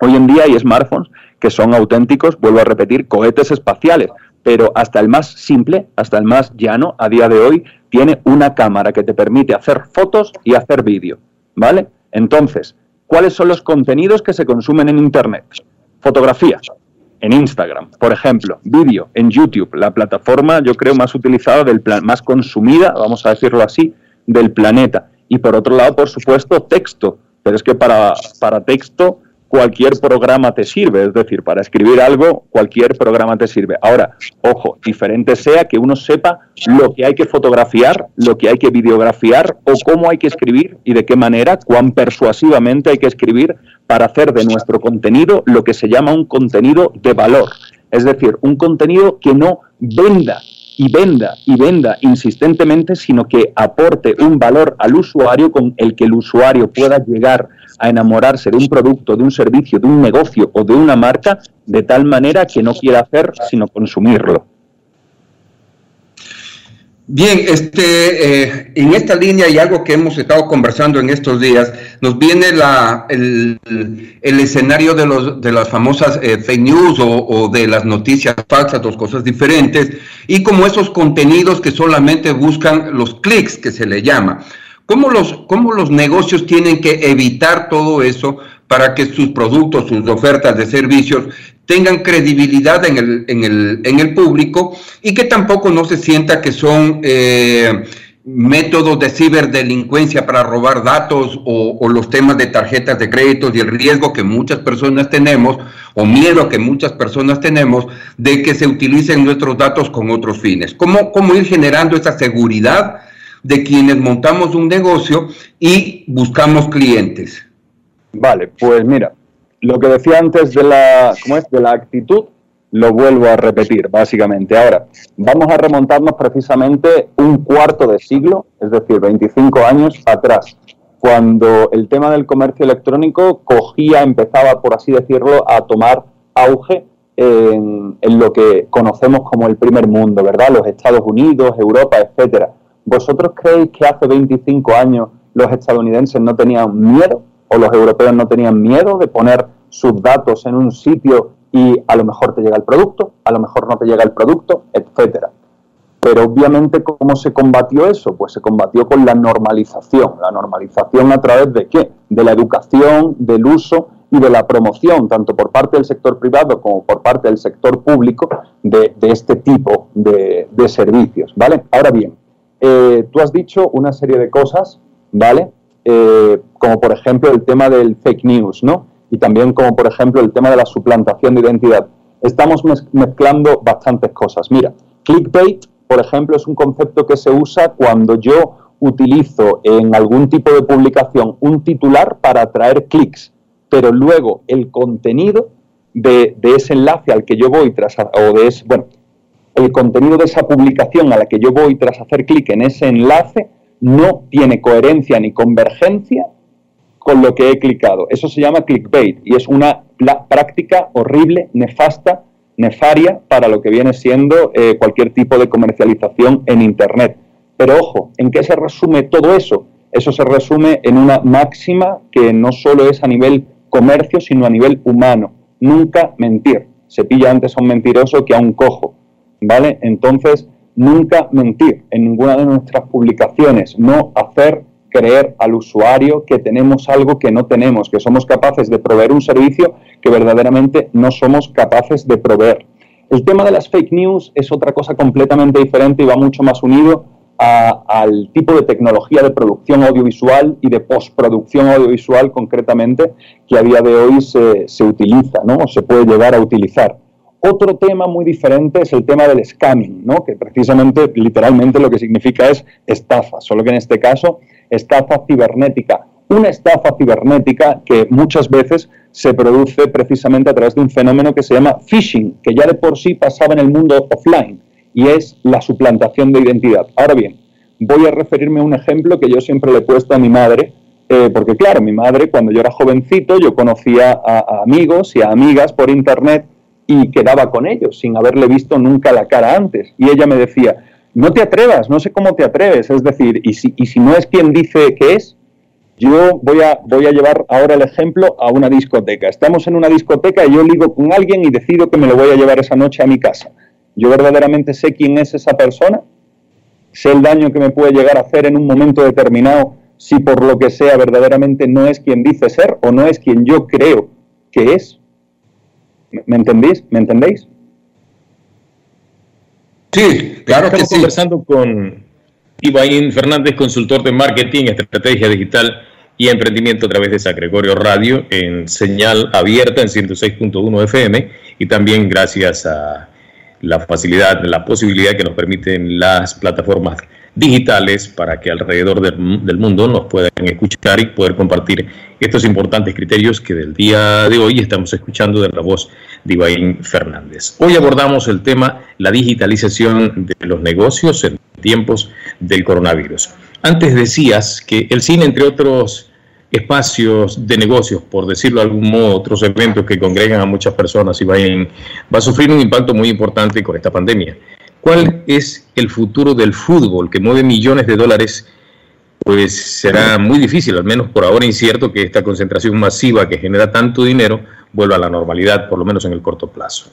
Hoy en día hay smartphones que son auténticos, vuelvo a repetir, cohetes espaciales, pero hasta el más simple, hasta el más llano, a día de hoy, tiene una cámara que te permite hacer fotos y hacer vídeo, ¿vale? Entonces, ¿cuáles son los contenidos que se consumen en Internet? Fotografías, en Instagram, por ejemplo, vídeo en YouTube, la plataforma yo creo más utilizada del plan, más consumida, vamos a decirlo así, del planeta. Y por otro lado, por supuesto, texto. Pero es que para, para texto cualquier programa te sirve, es decir, para escribir algo, cualquier programa te sirve. Ahora, ojo, diferente sea que uno sepa lo que hay que fotografiar, lo que hay que videografiar o cómo hay que escribir y de qué manera, cuán persuasivamente hay que escribir para hacer de nuestro contenido lo que se llama un contenido de valor. Es decir, un contenido que no venda y venda y venda insistentemente, sino que aporte un valor al usuario con el que el usuario pueda llegar a enamorarse de un producto, de un servicio, de un negocio o de una marca de tal manera que no quiera hacer sino consumirlo. Bien, este, eh, en esta línea y algo que hemos estado conversando en estos días, nos viene la, el, escenario de, los, de las famosas eh, fake news o, o, de las noticias falsas, dos cosas diferentes, y como esos contenidos que solamente buscan los clics, que se le llama. ¿Cómo los, ¿Cómo los negocios tienen que evitar todo eso para que sus productos, sus ofertas de servicios tengan credibilidad en el, en el, en el público y que tampoco no se sienta que son eh, métodos de ciberdelincuencia para robar datos o, los temas de tarjetas de crédito y el riesgo que muchas personas tenemos o miedo que muchas personas tenemos de que se utilicen nuestros datos con otros fines. ¿Cómo, cómo ir generando esa seguridad? De quienes montamos un negocio y buscamos clientes. Vale, pues mira, lo que decía antes de la, ¿cómo es? de la actitud, lo vuelvo a repetir, básicamente. Ahora, vamos a remontarnos precisamente un cuarto de siglo, es decir, 25 años atrás, cuando el tema del comercio electrónico cogía, empezaba, por así decirlo, a tomar auge en, en lo que conocemos como el primer mundo, ¿verdad? Los Estados Unidos, Europa, etcétera. ¿Vosotros creéis que hace 25 años los estadounidenses no tenían miedo o los europeos no tenían miedo de poner sus datos en un sitio y a lo mejor te llega el producto, a lo mejor no te llega el producto, etcétera? Pero obviamente, ¿cómo se combatió eso? Pues se combatió con la normalización. ¿La normalización a través de qué? De la educación, del uso y de la promoción, tanto por parte del sector privado como por parte del sector público, de, este tipo de, de servicios. ¿Vale? Ahora bien, eh, tú has dicho una serie de cosas, ¿vale? Eh, como por ejemplo el tema del fake news, ¿no? Y también como por ejemplo el tema de la suplantación de identidad. Estamos mezclando bastantes cosas. Mira, clickbait, por ejemplo, es un concepto que se usa cuando yo utilizo en algún tipo de publicación un titular para atraer clics, pero luego el contenido de, de, ese enlace al que yo voy tras, o de ese, bueno, el contenido de esa publicación a la que yo voy tras hacer clic en ese enlace no tiene coherencia ni convergencia con lo que he clicado. Eso se llama clickbait y es una práctica horrible, nefasta, nefaria para lo que viene siendo eh, cualquier tipo de comercialización en Internet. Pero ojo, ¿en qué se resume todo eso? Eso se resume en una máxima que no solo es a nivel comercio, sino a nivel humano. Nunca mentir. Se pilla antes a un mentiroso que a un cojo. ¿Vale? Entonces, nunca mentir en ninguna de nuestras publicaciones, no hacer creer al usuario que tenemos algo que no tenemos, que somos capaces de proveer un servicio que verdaderamente no somos capaces de proveer. El tema de las fake news es otra cosa completamente diferente y va mucho más unido a, al tipo de tecnología de producción audiovisual y de postproducción audiovisual concretamente que a día de hoy se, se utiliza, ¿no? O se puede llegar a utilizar. Otro tema muy diferente es el tema del scamming, ¿no? que precisamente, literalmente, lo que significa es estafa, solo que en este caso, estafa cibernética. Una estafa cibernética que muchas veces se produce precisamente a través de un fenómeno que se llama phishing, que ya de por sí pasaba en el mundo offline, y es la suplantación de identidad. Ahora bien, voy a referirme a un ejemplo que yo siempre le he puesto a mi madre, eh, porque claro, mi madre cuando yo era jovencito, yo conocía a, a amigos y a amigas por internet, y quedaba con ellos sin haberle visto nunca la cara antes. Y ella me decía, no te atrevas, no sé cómo te atreves, es decir, y si, y si no es quien dice que es, Yo voy a, voy a llevar ahora el ejemplo a una discoteca. Estamos en una discoteca y yo ligo con alguien y decido que me lo voy a llevar esa noche a mi casa. Yo verdaderamente sé quién es esa persona, sé el daño que me puede llegar a hacer en un momento determinado si por lo que sea verdaderamente no es quien dice ser o no es quien yo creo que es. ¿Me entendéis? ¿Me entendéis? Sí, claro Estamos que sí. conversando con Ibaín Fernández, consultor de marketing, estrategia digital y emprendimiento a través de San Gregorio Radio en señal abierta en 106.1 FM y también gracias a la facilidad, la posibilidad que nos permiten las plataformas digitales para que alrededor del, mundo nos puedan escuchar y poder compartir estos importantes criterios que del día de hoy estamos escuchando de la voz de Ibaín Fernández. Hoy abordamos el tema la digitalización de los negocios en tiempos del coronavirus. Antes decías que el cine, entre otros espacios de negocios, por decirlo de algún modo, otros eventos que congregan a muchas personas y va a sufrir un impacto muy importante con esta pandemia. ¿Cuál es el futuro del fútbol que mueve millones de dólares? Pues será muy difícil, al menos por ahora incierto, que esta concentración masiva que genera tanto dinero vuelva a la normalidad, por lo menos en el corto plazo.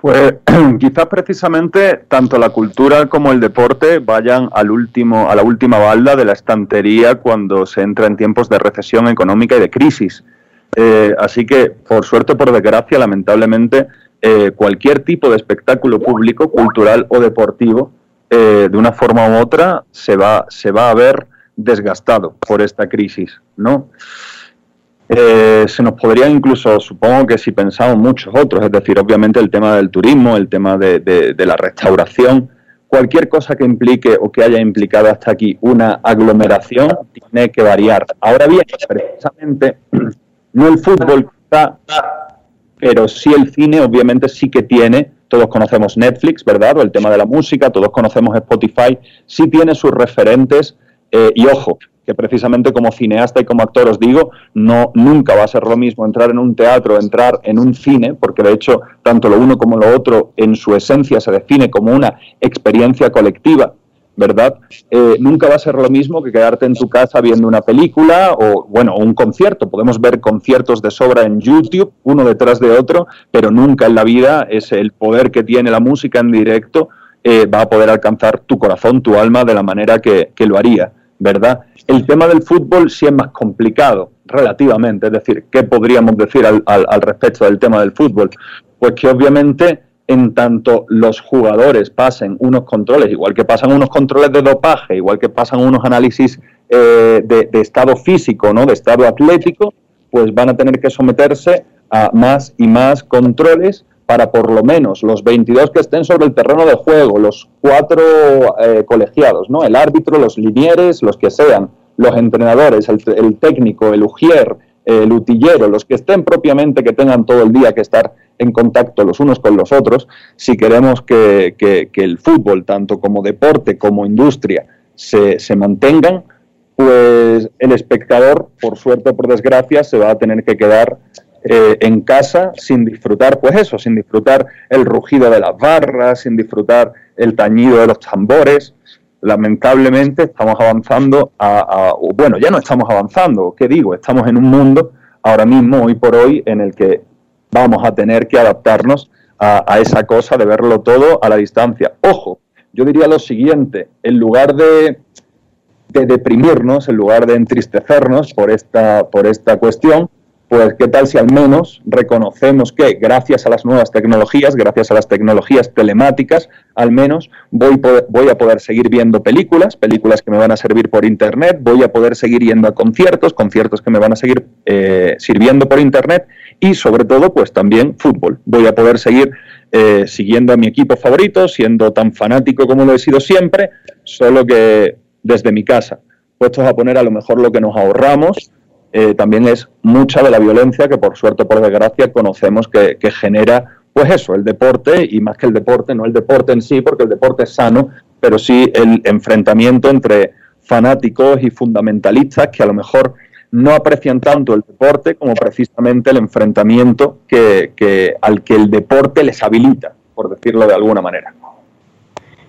Pues quizás precisamente tanto la cultura como el deporte vayan al último, a la última balda de la estantería cuando se entra en tiempos de recesión económica y de crisis. Eh, así que, por suerte por desgracia, lamentablemente, eh, cualquier tipo de espectáculo público, cultural o deportivo, eh, de una forma u otra, se va, se va a ver desgastado por esta crisis, ¿no? Eh, se nos podría incluso, supongo que si pensamos muchos otros, es decir, obviamente el tema del turismo, el tema de, de, la restauración, cualquier cosa que implique o que haya implicado hasta aquí una aglomeración tiene que variar. Ahora bien, precisamente, no el fútbol está pero sí el cine obviamente sí que tiene, todos conocemos Netflix, ¿verdad? O el tema de la música, todos conocemos Spotify, sí tiene sus referentes eh, y ojo, que precisamente como cineasta y como actor os digo, no nunca va a ser lo mismo entrar en un teatro, entrar en un cine, porque de hecho tanto lo uno como lo otro en su esencia se define como una experiencia colectiva ¿verdad? Eh, nunca va a ser lo mismo que quedarte en tu casa viendo una película o, bueno, un concierto. Podemos ver conciertos de sobra en YouTube, uno detrás de otro, pero nunca en la vida es el poder que tiene la música en directo eh, va a poder alcanzar tu corazón, tu alma de la manera que, lo haría, ¿verdad? El tema del fútbol sí es más complicado, relativamente. Es decir, ¿qué podríamos decir al, al respecto del tema del fútbol? Pues que obviamente en tanto los jugadores pasen unos controles, igual que pasan unos controles de dopaje, igual que pasan unos análisis eh, de, estado físico, ¿no? de estado atlético, pues van a tener que someterse a más y más controles para por lo menos los 22 que estén sobre el terreno de juego, los cuatro eh, colegiados, ¿no? el árbitro, los linieres, los que sean, los entrenadores, el, técnico, el ujier, el utillero, los que estén propiamente, que tengan todo el día que estar en contacto los unos con los otros, si queremos que, el fútbol, tanto como deporte como industria, se, mantengan, pues el espectador, por suerte o por desgracia, se va a tener que quedar eh, en casa sin disfrutar, pues eso, sin disfrutar el rugido de las barras, sin disfrutar el tañido de los tambores. Lamentablemente estamos avanzando a, bueno, ya no estamos avanzando, ¿qué digo? Estamos en un mundo ahora mismo, hoy por hoy, en el que vamos a tener que adaptarnos a, esa cosa de verlo todo a la distancia. Ojo, yo diría lo siguiente, en lugar de, de deprimirnos, en lugar de entristecernos por esta, por esta cuestión, pues qué tal si al menos reconocemos que gracias a las nuevas tecnologías, gracias a las tecnologías telemáticas, al menos voy, voy a poder seguir viendo películas, películas que me van a servir por Internet, voy a poder seguir yendo a conciertos, conciertos que me van a seguir eh, sirviendo por Internet y sobre todo pues también fútbol. Voy a poder seguir eh, siguiendo a mi equipo favorito, siendo tan fanático como lo he sido siempre, solo que desde mi casa, puestos a poner a lo mejor lo que nos ahorramos eh, también es mucha de la violencia que por suerte o por desgracia conocemos que, genera pues eso, el deporte y más que el deporte, no el deporte en sí, porque el deporte es sano, pero sí el enfrentamiento entre fanáticos y fundamentalistas que a lo mejor no aprecian tanto el deporte como precisamente el enfrentamiento que, al que el deporte les habilita, por decirlo de alguna manera.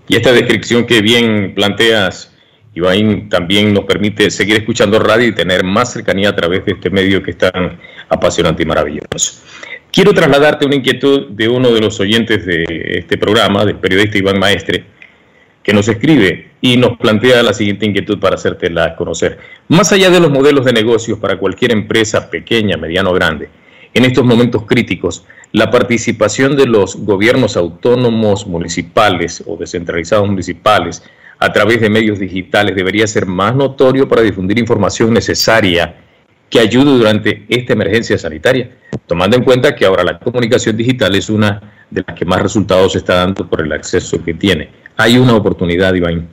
Y esta descripción que bien planteas Ibain también nos permite seguir escuchando radio y tener más cercanía a través de este medio que es tan apasionante y maravilloso. Quiero trasladarte una inquietud de uno de los oyentes de este programa, del periodista Iván Maestre, que nos escribe y nos plantea la siguiente inquietud para hacértela conocer. Más allá de los modelos de negocios para cualquier empresa pequeña, mediana o grande, en estos momentos críticos, la participación de los gobiernos autónomos municipales o descentralizados municipales a través de medios digitales debería ser más notorio para difundir información necesaria que ayude durante esta emergencia sanitaria, tomando en cuenta que ahora la comunicación digital es una de las que más resultados está dando por el acceso que tiene. Hay una oportunidad, Iván.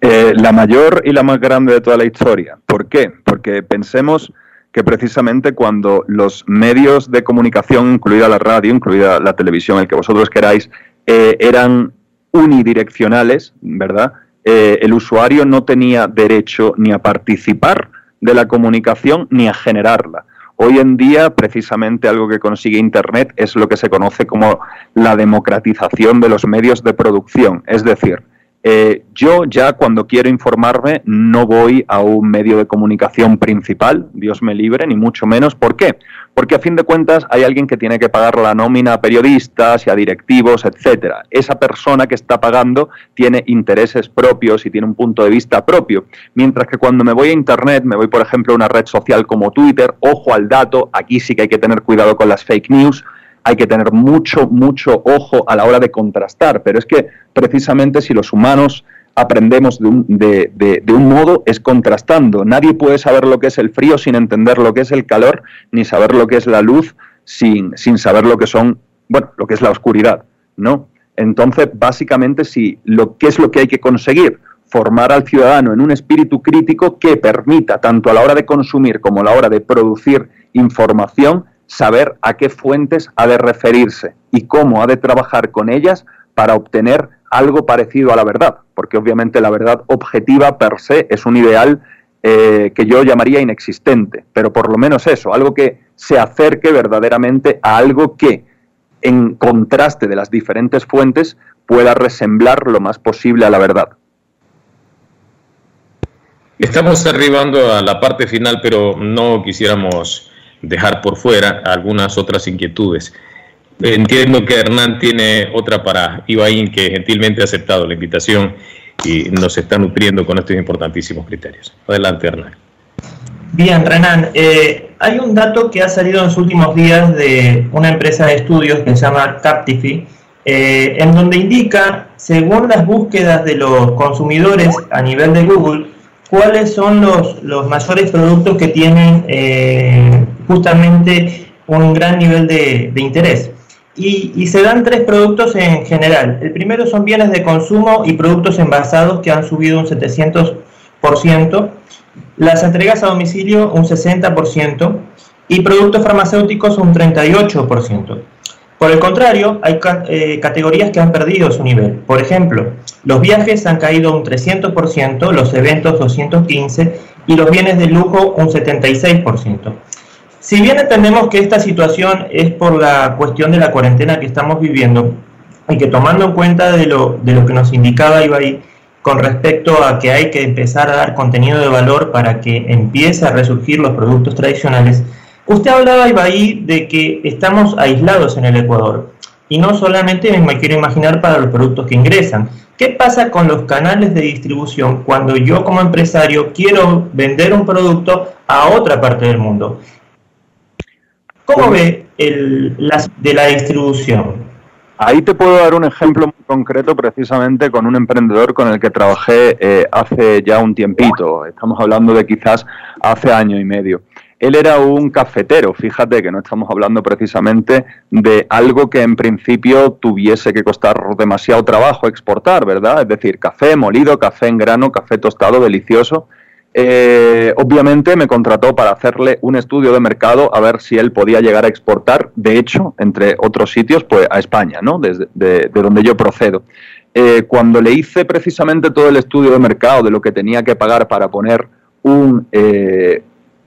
Eh, la mayor y la más grande de toda la historia. ¿Por qué? Porque pensemos que precisamente cuando los medios de comunicación, incluida la radio, incluida la televisión, el que vosotros queráis, eh, eran unidireccionales, ¿verdad? Eh, el usuario no tenía derecho ni a participar de la comunicación ni a generarla. Hoy en día, precisamente algo que consigue Internet es lo que se conoce como la democratización de los medios de producción. Es decir, eh, yo ya cuando quiero informarme no voy a un medio de comunicación principal, Dios me libre, ni mucho menos. ¿Por qué? Porque a fin de cuentas hay alguien que tiene que pagar la nómina a periodistas y a directivos, etcétera. Esa persona que está pagando tiene intereses propios y tiene un punto de vista propio. Mientras que cuando me voy a internet, me voy por ejemplo a una red social como Twitter, ojo al dato, aquí sí que hay que tener cuidado con las fake news hay que tener mucho, mucho ojo a la hora de contrastar, pero es que precisamente si los humanos aprendemos de un, de, un, modo es contrastando. Nadie puede saber lo que es el frío sin entender lo que es el calor, ni saber lo que es la luz sin, sin saber lo que son, bueno, lo que es la oscuridad, ¿no? Entonces, básicamente, si lo que es lo que hay que conseguir, formar al ciudadano en un espíritu crítico que permita, tanto a la hora de consumir como a la hora de producir información, saber a qué fuentes ha de referirse y cómo ha de trabajar con ellas para obtener algo parecido a la verdad, porque obviamente la verdad objetiva per se es un ideal eh, que yo llamaría inexistente, pero por lo menos eso, algo que se acerque verdaderamente a algo que, en contraste de las diferentes fuentes, pueda resemblar lo más posible a la verdad. Estamos arribando a la parte final, pero no quisiéramos dejar por fuera algunas otras inquietudes. Entiendo que Hernán tiene otra para Ibaín, que gentilmente ha aceptado la invitación y nos está nutriendo con estos importantísimos criterios. Adelante, Hernán. Bien, Renan, eh, hay un dato que ha salido en los últimos días de una empresa de estudios que se llama Captify, eh, en donde indica, según las búsquedas de los consumidores a nivel de Google, cuáles son los, los mayores productos que tienen eh, justamente un gran nivel de, interés. Y, se dan tres productos en general. El primero son bienes de consumo y productos envasados que han subido un 700%, las entregas a domicilio un 60% y productos farmacéuticos un 38%. Por el contrario, hay eh, categorías que han perdido su nivel. Por ejemplo, los viajes han caído un 300%, los eventos 215% y los bienes de lujo un 76%. Si bien entendemos que esta situación es por la cuestión de la cuarentena que estamos viviendo, y que tomando en cuenta de lo, de lo que nos indicaba Ibai con respecto a que hay que empezar a dar contenido de valor para que empiece a resurgir los productos tradicionales, usted hablaba Ibai de que estamos aislados en el Ecuador y no solamente me quiero imaginar para los productos que ingresan. ¿Qué pasa con los canales de distribución cuando yo como empresario quiero vender un producto a otra parte del mundo? ¿Cómo ve el, la, de la distribución? Ahí te puedo dar un ejemplo muy concreto precisamente con un emprendedor con el que trabajé eh, hace ya un tiempito. Estamos hablando de quizás hace año y medio. Él era un cafetero, fíjate que no estamos hablando precisamente de algo que en principio tuviese que costar demasiado trabajo exportar, ¿verdad? Es decir, café molido, café en grano, café tostado, delicioso. Eh, obviamente me contrató para hacerle un estudio de mercado a ver si él podía llegar a exportar, de hecho, entre otros sitios, pues a España, ¿no? Desde de, donde yo procedo. Eh, cuando le hice precisamente todo el estudio de mercado de lo que tenía que pagar para poner un, eh,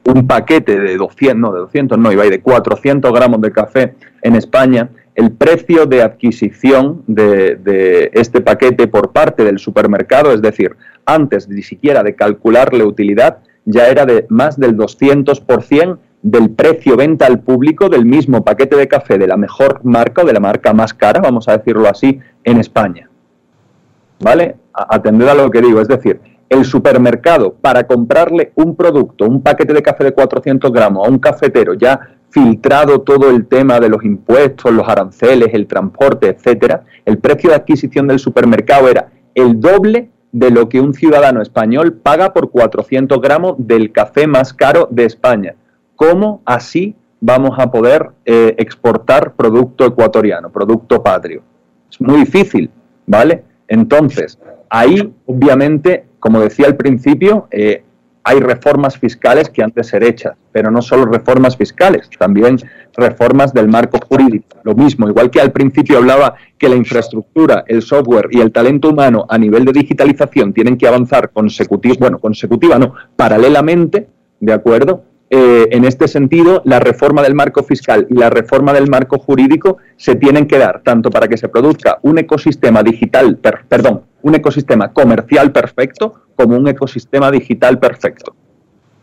un paquete de 200, no, de 200, no, iba de 400 gramos de café en España, el precio de adquisición de, este paquete por parte del supermercado, es decir, antes ni siquiera de calcularle utilidad, ya era de más del 200% del precio venta al público del mismo paquete de café de la mejor marca o de la marca más cara, vamos a decirlo así, en España. ¿Vale? Atended a lo que digo, es decir, el supermercado para comprarle un producto, un paquete de café de 400 gramos a un cafetero ya filtrado todo el tema de los impuestos, los aranceles, el transporte, etcétera, el precio de adquisición del supermercado era el doble de lo que un ciudadano español paga por 400 gramos del café más caro de España. ¿Cómo así vamos a poder eh, exportar producto ecuatoriano, producto patrio? Es muy difícil, ¿vale? Entonces, ahí, obviamente, como decía al principio, eh, hay reformas fiscales que han de ser hechas, pero no solo reformas fiscales, también reformas del marco jurídico. Lo mismo, igual que al principio hablaba que la infraestructura, el software y el talento humano a nivel de digitalización tienen que avanzar consecutiva, bueno, consecutiva no, paralelamente, ¿de acuerdo? Eh, en este sentido, la reforma del marco fiscal y la reforma del marco jurídico se tienen que dar tanto para que se produzca un ecosistema digital, perdón, un ecosistema comercial perfecto como un ecosistema digital perfecto.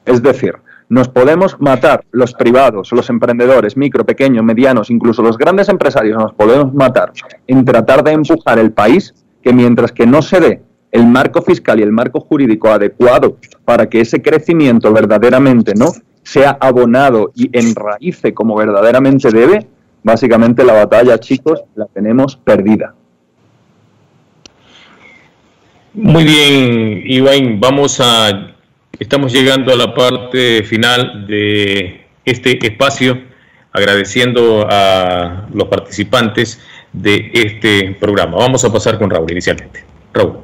Es decir, nos podemos matar los privados, los emprendedores, micro, pequeños, medianos, incluso los grandes empresarios, nos podemos matar en tratar de empujar el país que mientras que no se dé el marco fiscal y el marco jurídico adecuado para que ese crecimiento verdaderamente no sea abonado y enraíce como verdaderamente debe, básicamente la batalla, chicos, la tenemos perdida. Muy bien, Iván, vamos a, estamos llegando a la parte final de este espacio, agradeciendo a los participantes de este programa. Vamos a pasar con Raúl inicialmente. Raúl.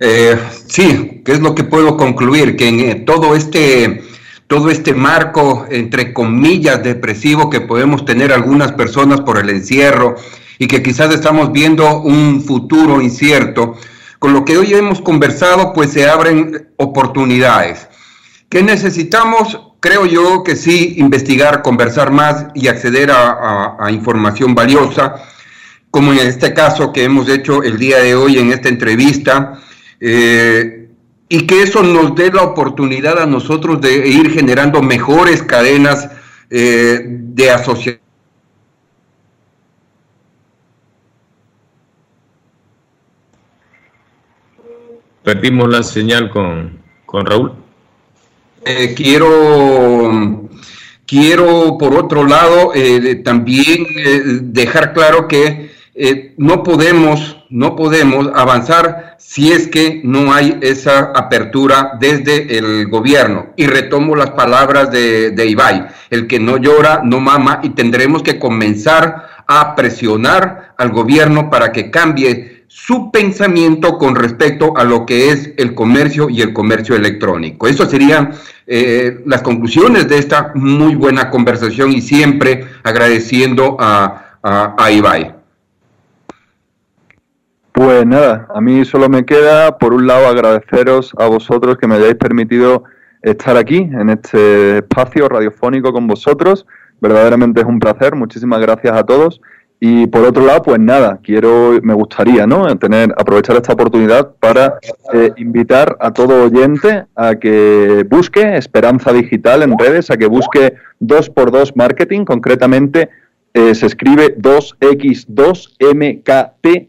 Eh, sí, ¿qué es lo que puedo concluir? Que en eh, todo este todo este marco, entre comillas, depresivo que podemos tener algunas personas por el encierro y que quizás estamos viendo un futuro incierto, con lo que hoy hemos conversado, pues se abren oportunidades. ¿Qué necesitamos? Creo yo que sí, investigar, conversar más y acceder a, información valiosa, como en este caso que hemos hecho el día de hoy en esta entrevista. Eh, y que eso nos dé la oportunidad a nosotros de ir generando mejores cadenas eh, de asociación. Perdimos la señal con, Raúl. Eh, quiero, quiero, por otro lado, eh, también dejar claro que no podemos no podemos avanzar si es que no hay esa apertura desde el gobierno. Y retomo las palabras de, de Ibai, el que no llora no mama y tendremos que comenzar a presionar al gobierno para que cambie su pensamiento con respecto a lo que es el comercio y el comercio electrónico. Eso serían eh, las conclusiones de esta muy buena conversación y siempre agradeciendo a, a, a Ibai. Pues nada, a mí solo me queda, por un lado, agradeceros a vosotros que me hayáis permitido estar aquí, en este espacio radiofónico con vosotros. Verdaderamente es un placer, muchísimas gracias a todos. Y por otro lado, pues nada, quiero, me gustaría, ¿no? Tener, aprovechar esta oportunidad para eh, invitar a todo oyente a que busque Esperanza Digital en redes, a que busque 2x2 Marketing, concretamente eh, se escribe 2x2mkt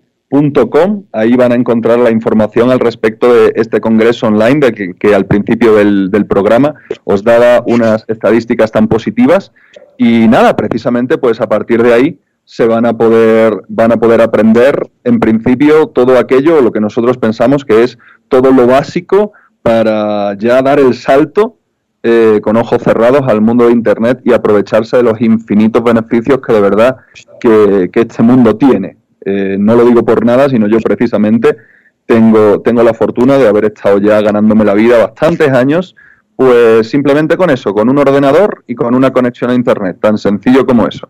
Ahí van a encontrar la información al respecto de este congreso online de que, al principio del, programa os daba unas estadísticas tan positivas. Y nada, precisamente pues a partir de ahí se van a poder, van a poder aprender en principio todo aquello, lo que nosotros pensamos que es todo lo básico para ya dar el salto eh, con ojos cerrados al mundo de Internet y aprovecharse de los infinitos beneficios que de verdad que este mundo tiene. Eh, no lo digo por nada, sino yo precisamente tengo, tengo la fortuna de haber estado ya ganándome la vida bastantes años, pues simplemente con eso, con un ordenador y con una conexión a Internet, tan sencillo como eso.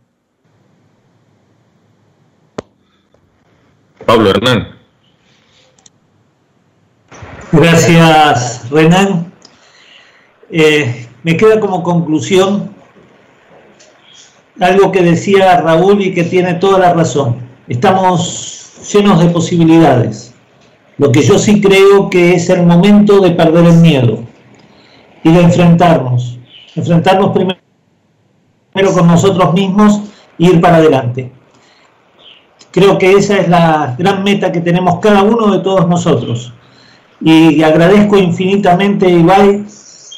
Pablo Hernán. Gracias, Renan. Eh, me queda como conclusión algo que decía Raúl y que tiene toda la razón. Estamos llenos de posibilidades. Lo que yo sí creo que es el momento de perder el miedo y de enfrentarnos. Enfrentarnos primero con nosotros mismos e ir para adelante. Creo que esa es la gran meta que tenemos cada uno de todos nosotros. Y agradezco infinitamente, Ibai,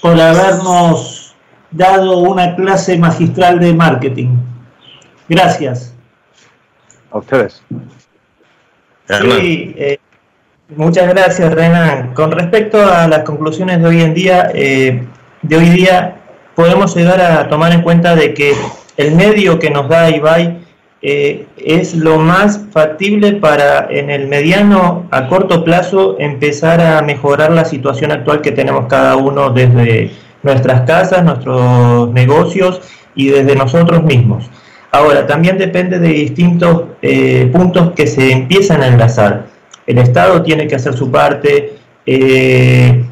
por habernos dado una clase magistral de marketing. Gracias. A ustedes. Sí, eh, muchas gracias, Renan. Con respecto a las conclusiones de hoy en día, eh, de hoy día podemos llegar a tomar en cuenta de que el medio que nos da Ibai eh, es lo más factible para en el mediano a corto plazo empezar a mejorar la situación actual que tenemos cada uno desde nuestras casas, nuestros negocios y desde nosotros mismos. Ahora, también depende de distintos eh, puntos que se empiezan a enlazar. El Estado tiene que hacer su parte, eh,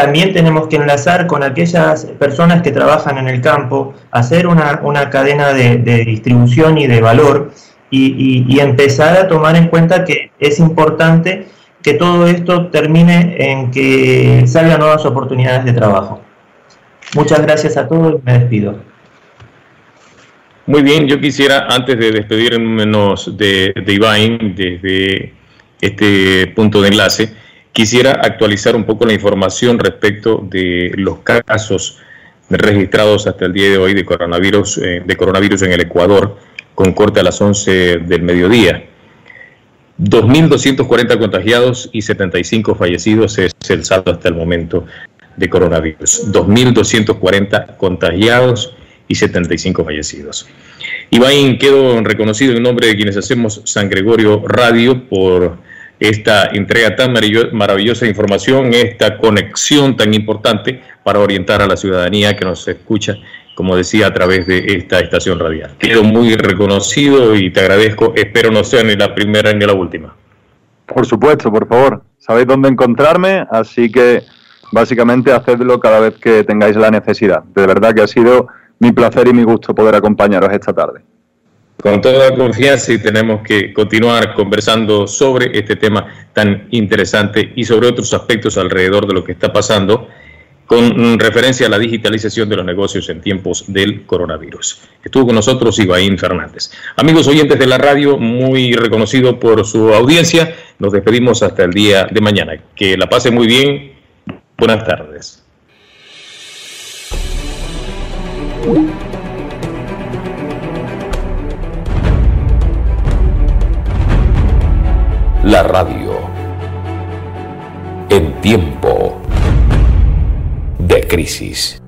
también tenemos que enlazar con aquellas personas que trabajan en el campo, hacer una, cadena de, distribución y de valor y, empezar a tomar en cuenta que es importante que todo esto termine en que salgan nuevas oportunidades de trabajo. Muchas gracias a todos y me despido. Muy bien, yo quisiera, antes de despedirnos de, de desde este punto de enlace, Quisiera actualizar un poco la información respecto de los casos registrados hasta el día de hoy de coronavirus, eh, de coronavirus en el Ecuador, con corte a las 11 del mediodía. 2.240 contagiados y 75 fallecidos es el saldo hasta el momento de coronavirus. 2.240 contagiados y 75 fallecidos. Iván quedó reconocido en nombre de quienes hacemos San Gregorio Radio por esta entrega tan maravillosa de información, esta conexión tan importante para orientar a la ciudadanía que nos escucha, como decía, a través de esta estación radial. Quedo muy reconocido y te agradezco. Espero no sea ni la primera ni la última. Por supuesto, por favor. Sabéis dónde encontrarme, así que básicamente hacedlo cada vez que tengáis la necesidad. De verdad que ha sido mi placer y mi gusto poder acompañaros esta tarde con toda confianza y tenemos que continuar conversando sobre este tema tan interesante y sobre otros aspectos alrededor de lo que está pasando con referencia a la digitalización de los negocios en tiempos del coronavirus. Estuvo con nosotros Ibaín Fernández. Amigos oyentes de la radio, muy reconocido por su audiencia, nos despedimos hasta el día de mañana. Que la pase muy bien. Buenas tardes. La radio. En tiempo de crisis.